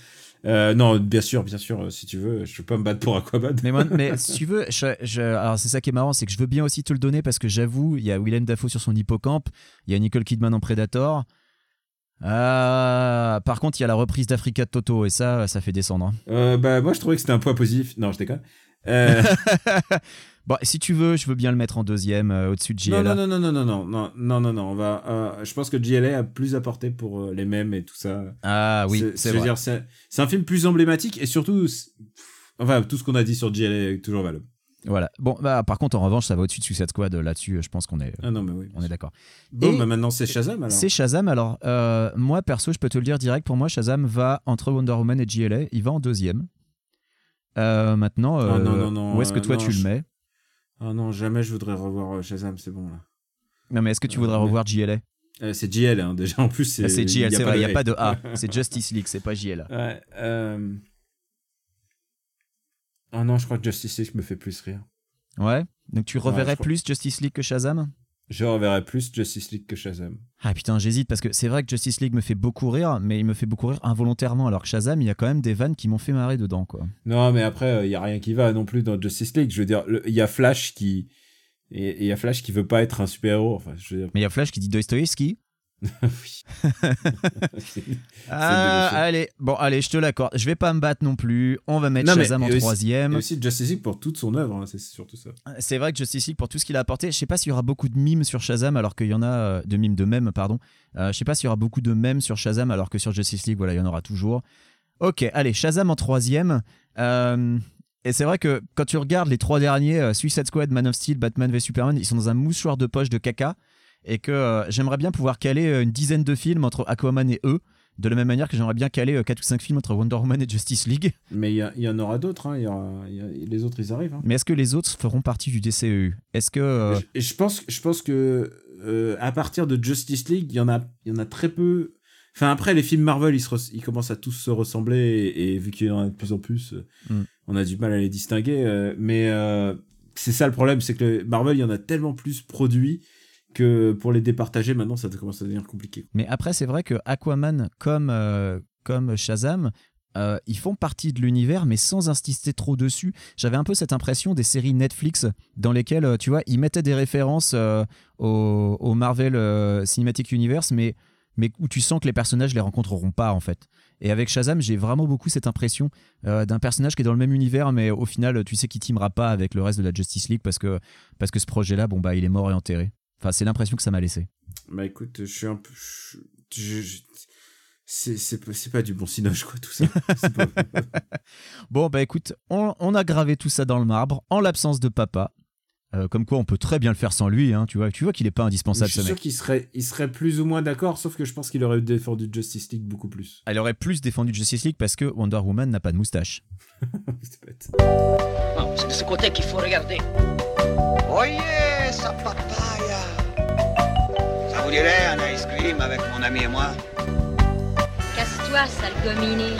Euh, non, bien sûr, bien sûr, euh, si tu veux, je peux pas me battre pour Aquaman. Mais, moi- <laughs> mais si tu veux, je- je- alors c'est ça qui est marrant, c'est que je veux bien aussi te le donner parce que j'avoue, il y a Willem Dafoe sur son hippocampe, il y a Nicole Kidman en Predator. Ah, par contre, il y a la reprise d'Africa de Toto et ça, ça fait descendre. hein. Euh, bah moi je trouvais que c'était un point positif. Non, je déconne. Euh, <laughs> Bon, si tu veux, je veux bien le mettre en deuxième euh, au-dessus de non, JLA. non, non, non, non, non, non, non, non, non, on va. euh, je pense que JLA a plus apporté pour euh, les mèmes et tout ça. Ah oui, c'est vrai. dire, c'est un film plus emblématique et surtout, c'est- enfin, tout ce qu'on a dit sur JLA est toujours valable. Voilà. Bon, bah, par contre, en revanche, ça va au-dessus de Suicide Squad. Là-dessus, je pense qu'on est, Ah non, mais oui. on est d'accord. Bon, Et- bah maintenant c'est Shazam alors. C'est Shazam. Alors, euh, moi, perso, je peux te le dire direct. Pour moi, Shazam va entre Wonder Woman et JLA. Il va en deuxième. Euh, maintenant, Ah, euh, non, non, non, où est-ce que euh, toi tu je- le mets? Ah non, jamais je voudrais revoir Shazam, c'est bon là. Non, mais est-ce que tu voudrais revoir JLA c'est JL hein, déjà en plus. Ah, C'est JL, y a c'est vrai, il n'y a pas de A. <laughs> C'est Justice League, c'est pas JLA. Ouais. Ah non, je crois que Justice League me fait plus rire. Ouais Donc tu reverrais plus Justice League que Shazam? Je reverrai plus Justice League que Shazam. Ah putain, j'hésite parce que c'est vrai que Justice League me fait beaucoup rire, mais il me fait beaucoup rire involontairement, alors que Shazam, il y a quand même des vannes qui m'ont fait marrer dedans, quoi. Non, mais après, il y a rien qui va non plus dans Justice League. Je veux dire, il y a Flash qui. Et il y a Flash qui veut pas être un super-héros. Enfin, je veux dire. Mais il y a Flash qui dit Dostoevsky. <laughs> <laughs> Ah, allez, bon, allez, je te l'accorde. Je vais pas me battre non plus. On va mettre Non, Shazam en troisième. Et aussi Justice League pour toute son œuvre, hein, c'est surtout ça. C'est vrai que Justice League, pour tout ce qu'il a apporté, je sais pas s'il y aura beaucoup de mimes sur Shazam, alors qu'il y en a. euh, de mimes, de mèmes, pardon. Euh, je sais pas s'il y aura beaucoup de mèmes sur Shazam, alors que sur Justice League, voilà, il y en aura toujours. Ok, allez, Shazam en troisième. Euh, et c'est vrai que quand tu regardes les trois derniers, euh, Suicide Squad, Man of Steel, Batman v Superman, ils sont dans un mouchoir de poche de caca. Et que euh, j'aimerais bien pouvoir caler euh, une dizaine de films entre Aquaman et eux. De la même manière que j'aimerais bien caler 4 ou 5 films entre Wonder Woman et Justice League. Mais il y, en aura d'autres. hein, les autres, ils arrivent. hein. Mais est-ce que les autres feront partie du DCEU Est-ce que. euh, Je- pense, je pense que euh, à partir de Justice League, il y en a, il y en a très peu. Enfin après, les films Marvel, ils, se res- ils commencent à tous se ressembler et, et vu qu'il y en a de plus en plus, euh, Mm. on a du mal à les distinguer. euh, mais euh, c'est ça le problème, c'est que Marvel, il y en a tellement plus produits que pour les départager maintenant, ça commence à devenir compliqué. Mais après, c'est vrai que Aquaman, comme, euh, comme Shazam, euh, ils font partie de l'univers, mais sans insister trop dessus. J'avais un peu cette impression des séries Netflix dans lesquelles, euh, tu vois, ils mettaient des références au, Marvel Cinematic Universe, mais, mais où tu sens que les personnages les rencontreront pas, en fait. Et avec Shazam, j'ai vraiment beaucoup cette impression d'un personnage qui est dans le même univers, mais au final, tu sais qu'il teamera pas avec le reste de la Justice League parce que, parce que ce projet-là, bon, bah, il est mort et enterré. Enfin, c'est l'impression que ça m'a laissé. Bah écoute, je suis un peu. je- je- je- c'est c'est pas- c'est pas du bon cinoche quoi tout ça. <laughs> C'est pas- Bon, bah écoute, on, on a gravé tout ça dans le marbre en l'absence de papa. Euh, comme quoi, on peut très bien le faire sans lui. Hein, tu vois, tu vois qu'il est pas je indispensable, suis ce sûr mec. qu'il serait, il serait plus ou moins d'accord, sauf que je pense qu'il aurait défendu Justice League beaucoup plus. Elle aurait plus défendu Justice League parce que Wonder Woman n'a pas de moustache. <laughs> C'est bête. Non, c'est de ce côté qu'il faut regarder. Sa papaya. Ça vous dirait un ice cream avec mon ami et moi Casse-toi, sale gominé.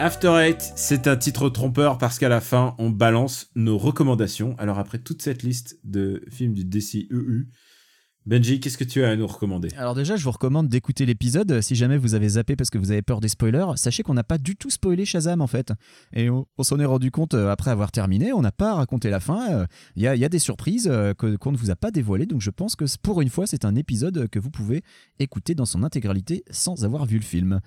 After Eight, c'est un titre trompeur parce qu'à la fin, on balance nos recommandations. Alors après toute cette liste de films du DCEU, Benji, qu'est-ce que tu as à nous recommander? Alors déjà, je vous recommande d'écouter l'épisode. Si jamais vous avez zappé parce que vous avez peur des spoilers, sachez qu'on n'a pas du tout spoilé Shazam en fait. Et on, s'en est rendu compte euh, après avoir terminé. On n'a pas raconté la fin. Il y, a, des surprises euh, qu'on ne vous a pas dévoilées. Donc je pense que pour une fois, c'est un épisode que vous pouvez écouter dans son intégralité sans avoir vu le film.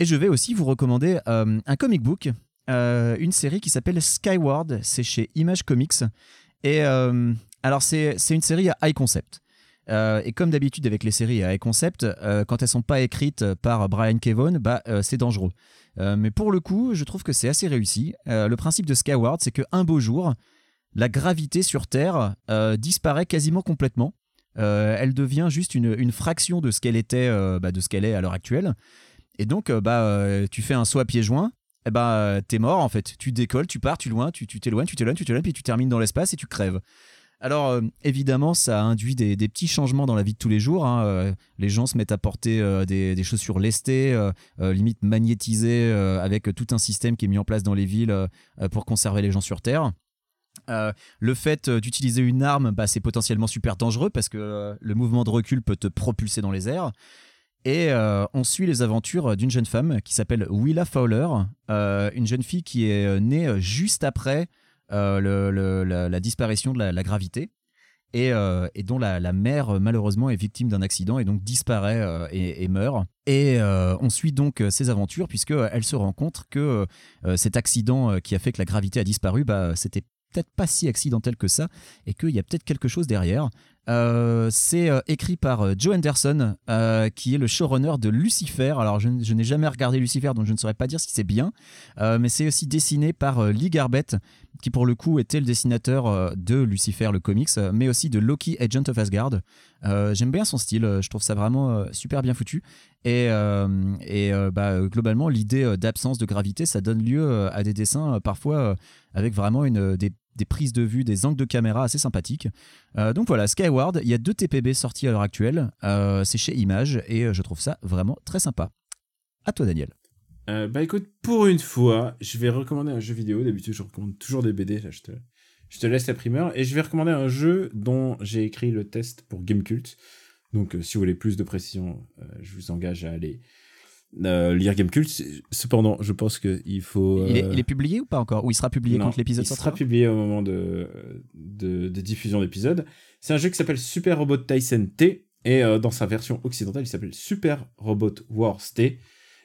Et je vais aussi vous recommander euh, un comic book, euh, une série qui s'appelle Skyward. C'est chez Image Comics. Et euh, alors c'est une série à high concept. Et comme d'habitude avec les séries à high concept, quand elles sont pas écrites par Brian Kevon, bah, c'est dangereux. Mais pour le coup, je trouve que c'est assez réussi. Le principe de Skyward, c'est qu'un beau jour, la gravité sur Terre disparaît quasiment complètement. Elle devient juste une, fraction de ce qu'elle était, bah, de ce qu'elle est à l'heure actuelle. Et donc, euh, bah, euh, tu fais un saut à pieds joints, et bah, euh, t'es mort en fait. Tu décolles, tu pars, tu loin, tu t'éloignes, tu t'éloignes, tu t'éloignes, puis tu termines dans l'espace et tu crèves. Alors évidemment, ça induit des, petits changements dans la vie de tous les jours. hein. Les gens se mettent à porter des, des chaussures lestées, limite magnétisées, avec tout un système qui est mis en place dans les villes pour conserver les gens sur Terre. Le fait d'utiliser une arme, bah, c'est potentiellement super dangereux parce que le mouvement de recul peut te propulser dans les airs. Et euh, on suit les aventures d'une jeune femme qui s'appelle Willa Fowler, euh, une jeune fille qui est euh, née juste après la, disparition de la, gravité et, dont la, mère malheureusement est victime d'un accident et donc disparaît et, meurt. Et on suit donc ses aventures puisque euh, elle se rend compte que cet accident qui a fait que la gravité a disparu, bah, c'était peut-être pas si accidentel que ça et qu'il y a peut-être quelque chose derrière. Euh, c'est euh, écrit par euh, Joe Anderson, qui est le showrunner de Lucifer. Alors, je, n'ai jamais regardé Lucifer, donc je ne saurais pas dire si c'est bien. Mais c'est aussi dessiné par Lee Garbett, qui pour le coup était le dessinateur de Lucifer, le comics, mais aussi de Loki, Agent of Asgard. J'aime bien son style, je trouve ça vraiment super bien foutu. Et, bah, globalement, l'idée d'absence de gravité, ça donne lieu à des dessins parfois avec vraiment une, des, des prises de vue, des angles de caméra assez sympathiques. Euh, donc voilà, Skyward, il y a deux TPB sortis à l'heure actuelle. Euh, c'est chez Image et euh, je trouve ça vraiment très sympa. À toi, Daniel. Bah écoute, pour une fois, je vais recommander un jeu vidéo. D'habitude, je recommande toujours des BD. Là, je te, je te laisse la primeur. Et je vais recommander un jeu dont j'ai écrit le test pour Gamecult. Donc, si vous voulez plus de précision, je vous engage à aller euh, lire Gamecult. Cependant, je pense qu'il faut. Il, est, euh, il est publié ou pas encore? Ou il sera publié non, quand l'épisode Il sera sortira publié au moment de, de, de diffusion d'épisode. C'est un jeu qui s'appelle Super Robot Tyson T. Et euh, dans sa version occidentale, il s'appelle Super Robot Wars T.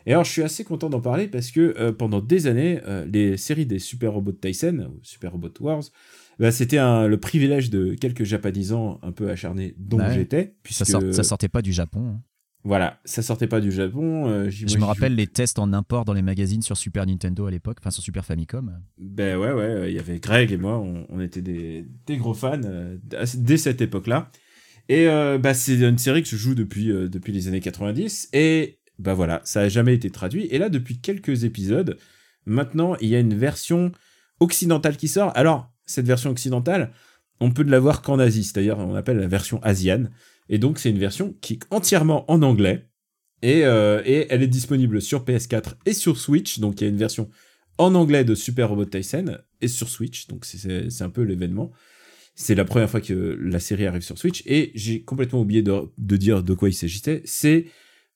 Et alors, je suis assez content d'en parler parce que euh, pendant des années, les séries des Super Robot Tyson, ou Super Robot Wars, bah, c'était le privilège de quelques japonisants un peu acharnés dont Ouais. j'étais. ça, sort- ça sortait pas du Japon. hein. Voilà, ça sortait pas du Japon. euh, Je me rappelle les tests en import dans les magazines sur Super Nintendo à l'époque, enfin sur Super Famicom. Ben ouais, ouais, il y avait Greg et moi, on, on était des, des gros fans euh, dès cette époque-là. Et euh, bah, c'est une série que je joue depuis, euh, depuis les années 90. Et bah voilà, ça a jamais été traduit. Et là, depuis quelques épisodes, maintenant, il y a une version occidentale qui sort. Alors, cette version occidentale, on peut ne la voir qu'en Asie, c'est-à-dire on appelle la version asiane. Et donc, c'est une version qui est entièrement en anglais. Et, euh, et elle est disponible sur PS4 et sur Switch. Donc, il y a une version en anglais de Super Robot Tyson et sur Switch. Donc, c'est- un peu l'événement. C'est la première fois que la série arrive sur Switch. Et j'ai complètement oublié de, de dire de quoi il s'agissait. C'est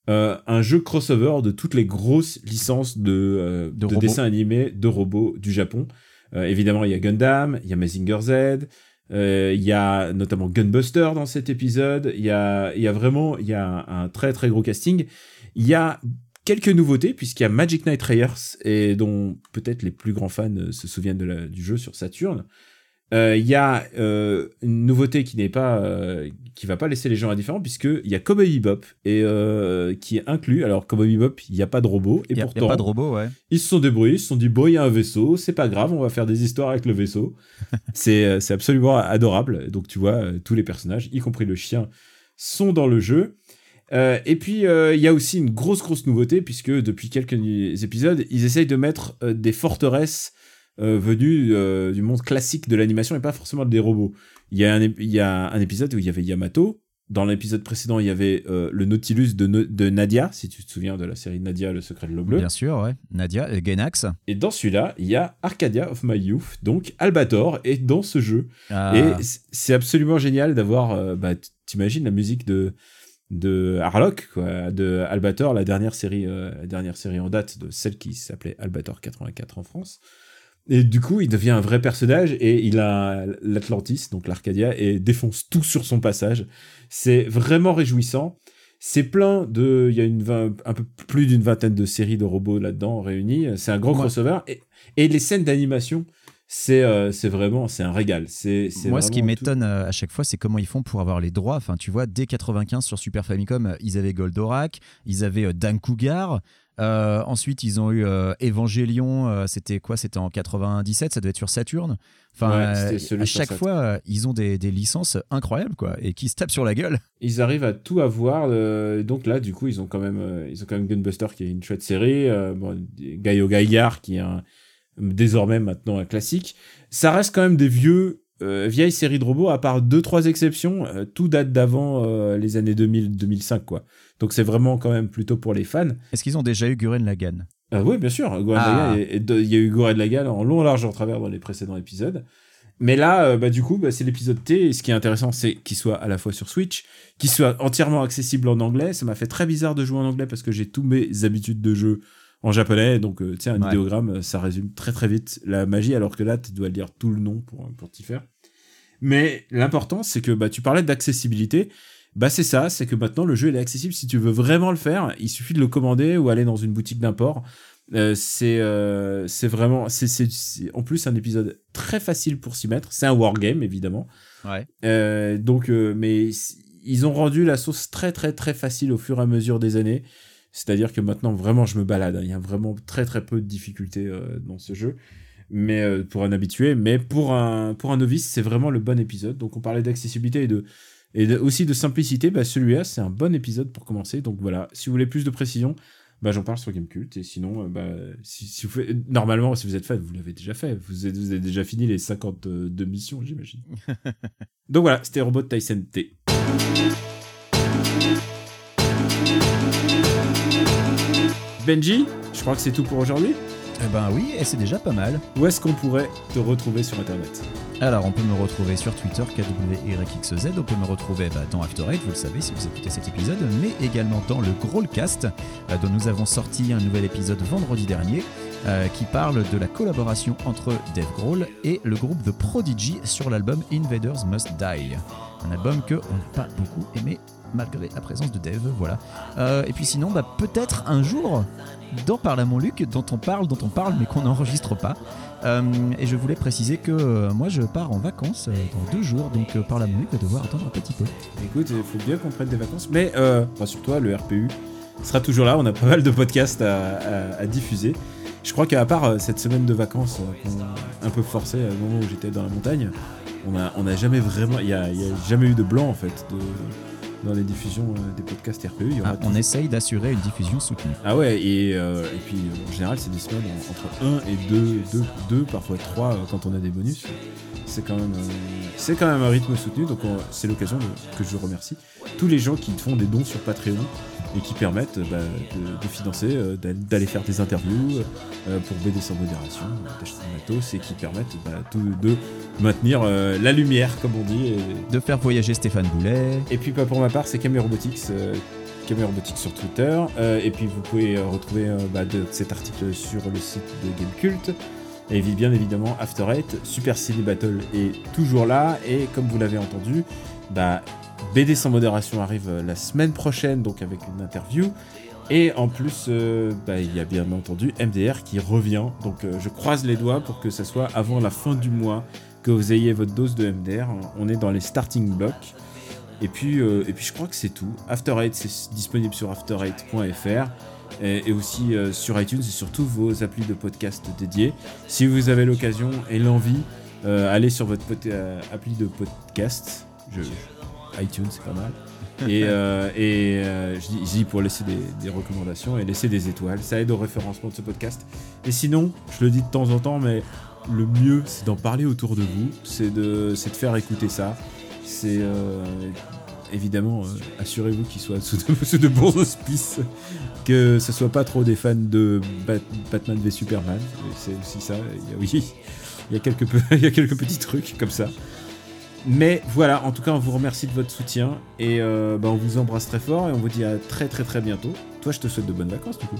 euh, un jeu crossover de toutes les grosses licences de, euh, de, robots. dessins animés de robots du Japon. Évidemment, il y a Gundam, il y a Mazinger Z, euh, il y a notamment Gunbuster dans cet épisode. Il y a, y a vraiment y a un, très très gros casting. Il y a quelques nouveautés puisqu'il y a Magic Knight Raiders et dont peut-être les plus grands fans euh, se souviennent du jeu sur Saturn. Euh, Il y a euh, une nouveauté qui n'est pas euh, qui va pas laisser les gens indifférents puisque il y a Cowboy Bebop et euh, qui est inclus. Alors Cowboy Bebop, il n'y a pas de robot et Il y a, il y a pourtant pas de robot, ouais. ils se sont débrouillés, ils se sont dit bon il y a un vaisseau, c'est pas grave, on va faire des histoires avec le vaisseau. <laughs> c'est c'est absolument adorable. Donc tu vois tous les personnages, y compris le chien, sont dans le jeu. Euh, et puis euh, il y a aussi une grosse grosse nouveauté puisque depuis quelques épisodes ils essayent de mettre des forteresses euh, venues euh, du monde classique de l'animation et pas forcément des robots. Il y, a un, il y a un épisode où il y avait Yamato dans l'épisode précédent, il y avait euh, le Nautilus de, de Nadia, si tu te souviens de la série Nadia, le secret de l'eau bleue. Bien sûr, ouais. Nadia, et Gainax. Et dans celui-là, il y a Arcadia of My Youth, donc Albator est dans ce jeu. Ah, Et c'est absolument génial d'avoir, bah, t'imagines la musique de de Harlock, quoi, de Albator, la dernière série, euh, la dernière série en date de celle qui s'appelait Albator 84 en France. Et du coup, il devient un vrai personnage et il a l'Atlantis, donc l'Arcadia, et défonce tout sur son passage. C'est vraiment réjouissant. C'est plein de, il y a une vingt- un peu plus d'une vingtaine de séries de robots là-dedans réunies. C'est un grand Ouais. crossover et, et les scènes d'animation, c'est euh, vraiment, c'est un régal. C'est Moi, ce qui m'étonne euh, à chaque fois, c'est comment ils font pour avoir les droits. Enfin, tu vois, dès 95 sur Super Famicom, euh, ils avaient Goldorak, ils avaient euh, Dan Cougar. Euh, ensuite, ils ont eu euh, Evangelion. euh, c'était quoi? C'était en 97. Ça devait être sur Saturn. Enfin, Ouais, euh, à chaque fois, ils ont des, des licences incroyables, quoi, et qui se tapent sur la gueule. <laughs> ils arrivent à tout avoir. donc là, du coup, ils ont quand même, ils ont quand même Gunbuster qui est une chouette série, bon, Gaio Gaillard qui est un, désormais maintenant un classique. Ça reste quand même des vieux, euh, vieilles séries de robots, à part deux trois exceptions. euh, tout date d'avant euh, les années 2000-2005 quoi. Donc c'est vraiment quand même plutôt pour les fans. Est-ce qu'ils ont déjà eu Guren Lagann? Ah oui, bien sûr. Ah. Il y a eu Goran Lagann en long, large, en travers dans les précédents épisodes. Mais là, bah, du coup, bah, c'est l'épisode T. Et ce qui est intéressant, c'est qu'il soit à la fois sur Switch, qu'il soit entièrement accessible en anglais. Ça m'a fait très bizarre de jouer en anglais parce que j'ai tous mes habitudes de jeu en japonais. Donc, euh, sais, un Ouais. idéogramme, euh, ça résume très très vite la magie, alors que là, tu dois lire tout le nom pour, pour t'y faire. Mais l'important, c'est que bah, tu parlais d'accessibilité. Bah c'est ça, c'est que maintenant le jeu il est accessible si tu veux vraiment le faire, il suffit de le commander ou aller dans une boutique d'import. Euh, c'est euh, c'est vraiment c'est en plus un épisode très facile pour s'y mettre. C'est un wargame évidemment. Ouais. Euh, donc mais ils ont rendu la sauce très très très facile au fur et à mesure des années. C'est-à-dire que maintenant vraiment je me balade. hein. Il y a vraiment très très peu de difficultés euh, dans ce jeu. Mais euh, pour un habitué, mais pour un pour un novice, c'est vraiment le bon épisode. Donc on parlait d'accessibilité et de et de- aussi de simplicité. Bah celui-là c'est un bon épisode pour commencer. Donc voilà, si vous voulez plus de précision, bah j'en parle sur Gamecult. Et sinon, euh, bah si, si vous faites, normalement si vous êtes fan, vous l'avez déjà fait. Vous, êtes- vous avez déjà fini les 52 missions, j'imagine. <laughs> Donc voilà, c'était Robot Tyson T. Benji, je crois que c'est tout pour aujourd'hui. Eh ben oui, et c'est déjà pas mal. Où est-ce qu'on pourrait te retrouver sur Internet? Alors, on peut me retrouver sur Twitter, KWYXZ. On peut me retrouver bah, dans After Eight, vous le savez si vous écoutez cet épisode, mais également dans le Growlcast, euh, dont nous avons sorti un nouvel épisode vendredi dernier, euh, qui parle de la collaboration entre Dave Grohl et le groupe The Prodigy sur l'album Invaders Must Die. Un album que on n'a pas beaucoup aimé malgré la présence de Dave, voilà. Euh, et puis sinon, bah, peut-être un jour, dans Parle à mon Luc, dont on parle, dont on parle, mais qu'on n'enregistre pas. Euh, et je voulais préciser que euh, moi je pars en vacances dans deux jours, donc euh, par la minute va devoir attendre un petit peu. Écoute, il faut bien qu'on prenne des vacances. Mais rassure-toi, le RPU sera toujours là. On a pas mal de podcasts à, à- à diffuser. Je crois qu'à part cette semaine de vacances un peu forcée à un moment où j'étais dans la montagne, on a, on jamais vraiment. Il y a, a jamais eu de blanc en fait de- dans les diffusions euh, des podcasts RPU. Il y aura Ah, on essaye d'assurer une diffusion soutenue. Ah ouais, et, euh, et puis euh, en général, c'est des semaines en- entre 1 et 2, 2, 2 parfois 3 quand on a des bonus. C'est quand même, euh, c'est quand même un rythme soutenu, donc on- c'est l'occasion que je remercie tous les gens qui font des dons sur Patreon et qui permettent bah, de, de financer, euh, d'a- d'aller faire des interviews euh, pour BD sans modération, d'acheter des matos et qui permettent bah, de maintenir euh, la lumière, comme on dit. et- De faire voyager Stéphane Boulet. et puis bah, pour ma part, c'est Camille Robotics, Camille Robotics sur Twitter. Et puis vous pouvez retrouver bah, de- cet article sur le site de Gamecult. Et bien évidemment, After Eight, Super Cine Battle est toujours là. Et comme vous l'avez entendu, bah, BD sans modération arrive euh, la semaine prochaine, donc avec une interview. Et en plus, euh, bah, il y a bien entendu MDR qui revient. Donc euh, je croise les doigts pour que ce soit avant la fin du mois que vous ayez votre dose de MDR. On est dans les starting blocks. Et puis, et puis je crois que c'est tout. After Eight, c'est disponible sur after8.fr et, et aussi euh, sur iTunes et sur tous vos applis de podcast dédiés. Si vous avez l'occasion et l'envie, euh, allez sur votre euh, appli de podcast. Je, iTunes, c'est pas mal. Et, euh, et euh, je, dis, je dis pour laisser des, des recommandations et laisser des étoiles. Ça aide au référencement de ce podcast. Et sinon, je le dis de temps en temps, mais le mieux, c'est d'en parler autour de vous. C'est de, c'est de faire écouter ça. C'est euh, évidemment, euh, assurez-vous qu'ils soient sous de, <laughs> sous de bons auspices, que ce soit pas trop des fans de Bat- Batman v Superman. C'est aussi ça. Il y a, oui, il y a quelques peu- <laughs> il y a quelques petits trucs comme ça. Mais voilà, en tout cas, on vous remercie de votre soutien et euh, bah, on vous embrasse très fort et on vous dit à très très très bientôt. Toi, je te souhaite de bonnes vacances du coup.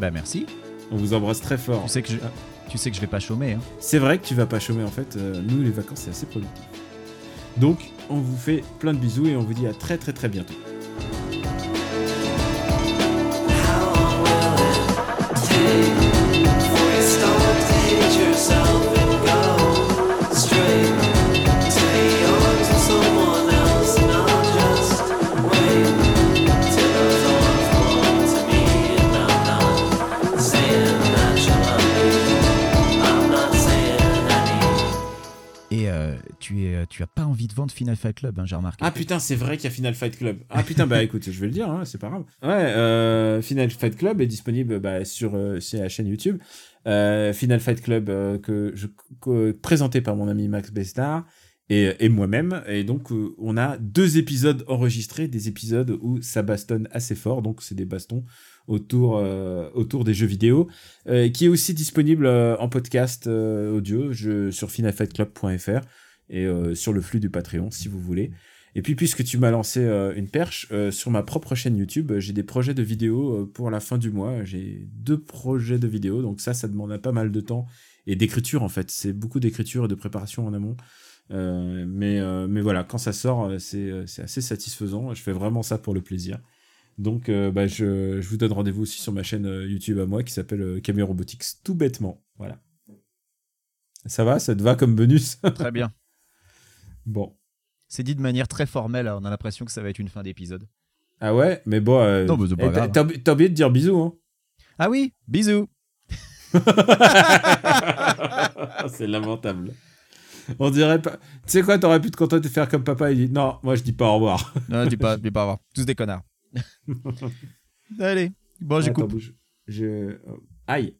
Bah merci. On vous embrasse très fort. Tu sais que je, tu sais que je vais pas chômer. Hein. C'est vrai que tu vas pas chômer en fait. Euh, nous, les vacances, c'est assez productif. Donc, on vous fait plein de bisous et on vous dit à très très très bientôt. Tu as pas envie de vendre Final Fight Club, hein, j'ai remarqué. Ah putain, c'est vrai qu'il y a Final Fight Club. Ah putain, bah écoute, je vais le dire, hein, c'est pas grave. Euh, Final Fight Club est disponible bah, sur, euh, la chaîne YouTube. Euh, Final Fight Club présenté par mon ami Max Bestar et, moi-même. Et donc, on a deux épisodes enregistrés, des épisodes où ça bastonne assez fort. Donc, c'est des bastons autour, des jeux vidéo, qui est aussi disponible en podcast audio sur finalfightclub.fr et euh, sur le flux du Patreon si vous voulez. Et puis puisque tu m'as lancé euh, une perche, euh, sur ma propre chaîne YouTube, j'ai des projets de vidéos pour la fin du mois. J'ai deux projets de vidéos, donc ça, ça demande pas mal de temps et d'écriture en fait. C'est beaucoup d'écriture et de préparation en amont. Mais, mais voilà, quand ça sort, c'est assez satisfaisant. Je fais vraiment ça pour le plaisir. Donc bah, je, je vous donne rendez-vous aussi sur ma chaîne YouTube à moi qui s'appelle Camé Robotics, tout bêtement. Voilà. Ça va? Ça te va comme bonus? Très bien. Bon. C'est dit de manière très formelle, hein, on a l'impression que ça va être une fin d'épisode. Ah ouais, mais bon. euh, Non, mais c'est pas eh, t'as- grave. T'as oublié- de dire bisous, hein Ah oui, bisous <laughs> C'est lamentable. On dirait pas. Tu sais quoi, t'aurais pu te contenter de faire comme papa, il dit non, moi je dis pas au revoir. Non, dis pas, dis pas avoir. Tous des connards. <laughs> Allez, bon, Attends, bouge. Je. oh, Aïe.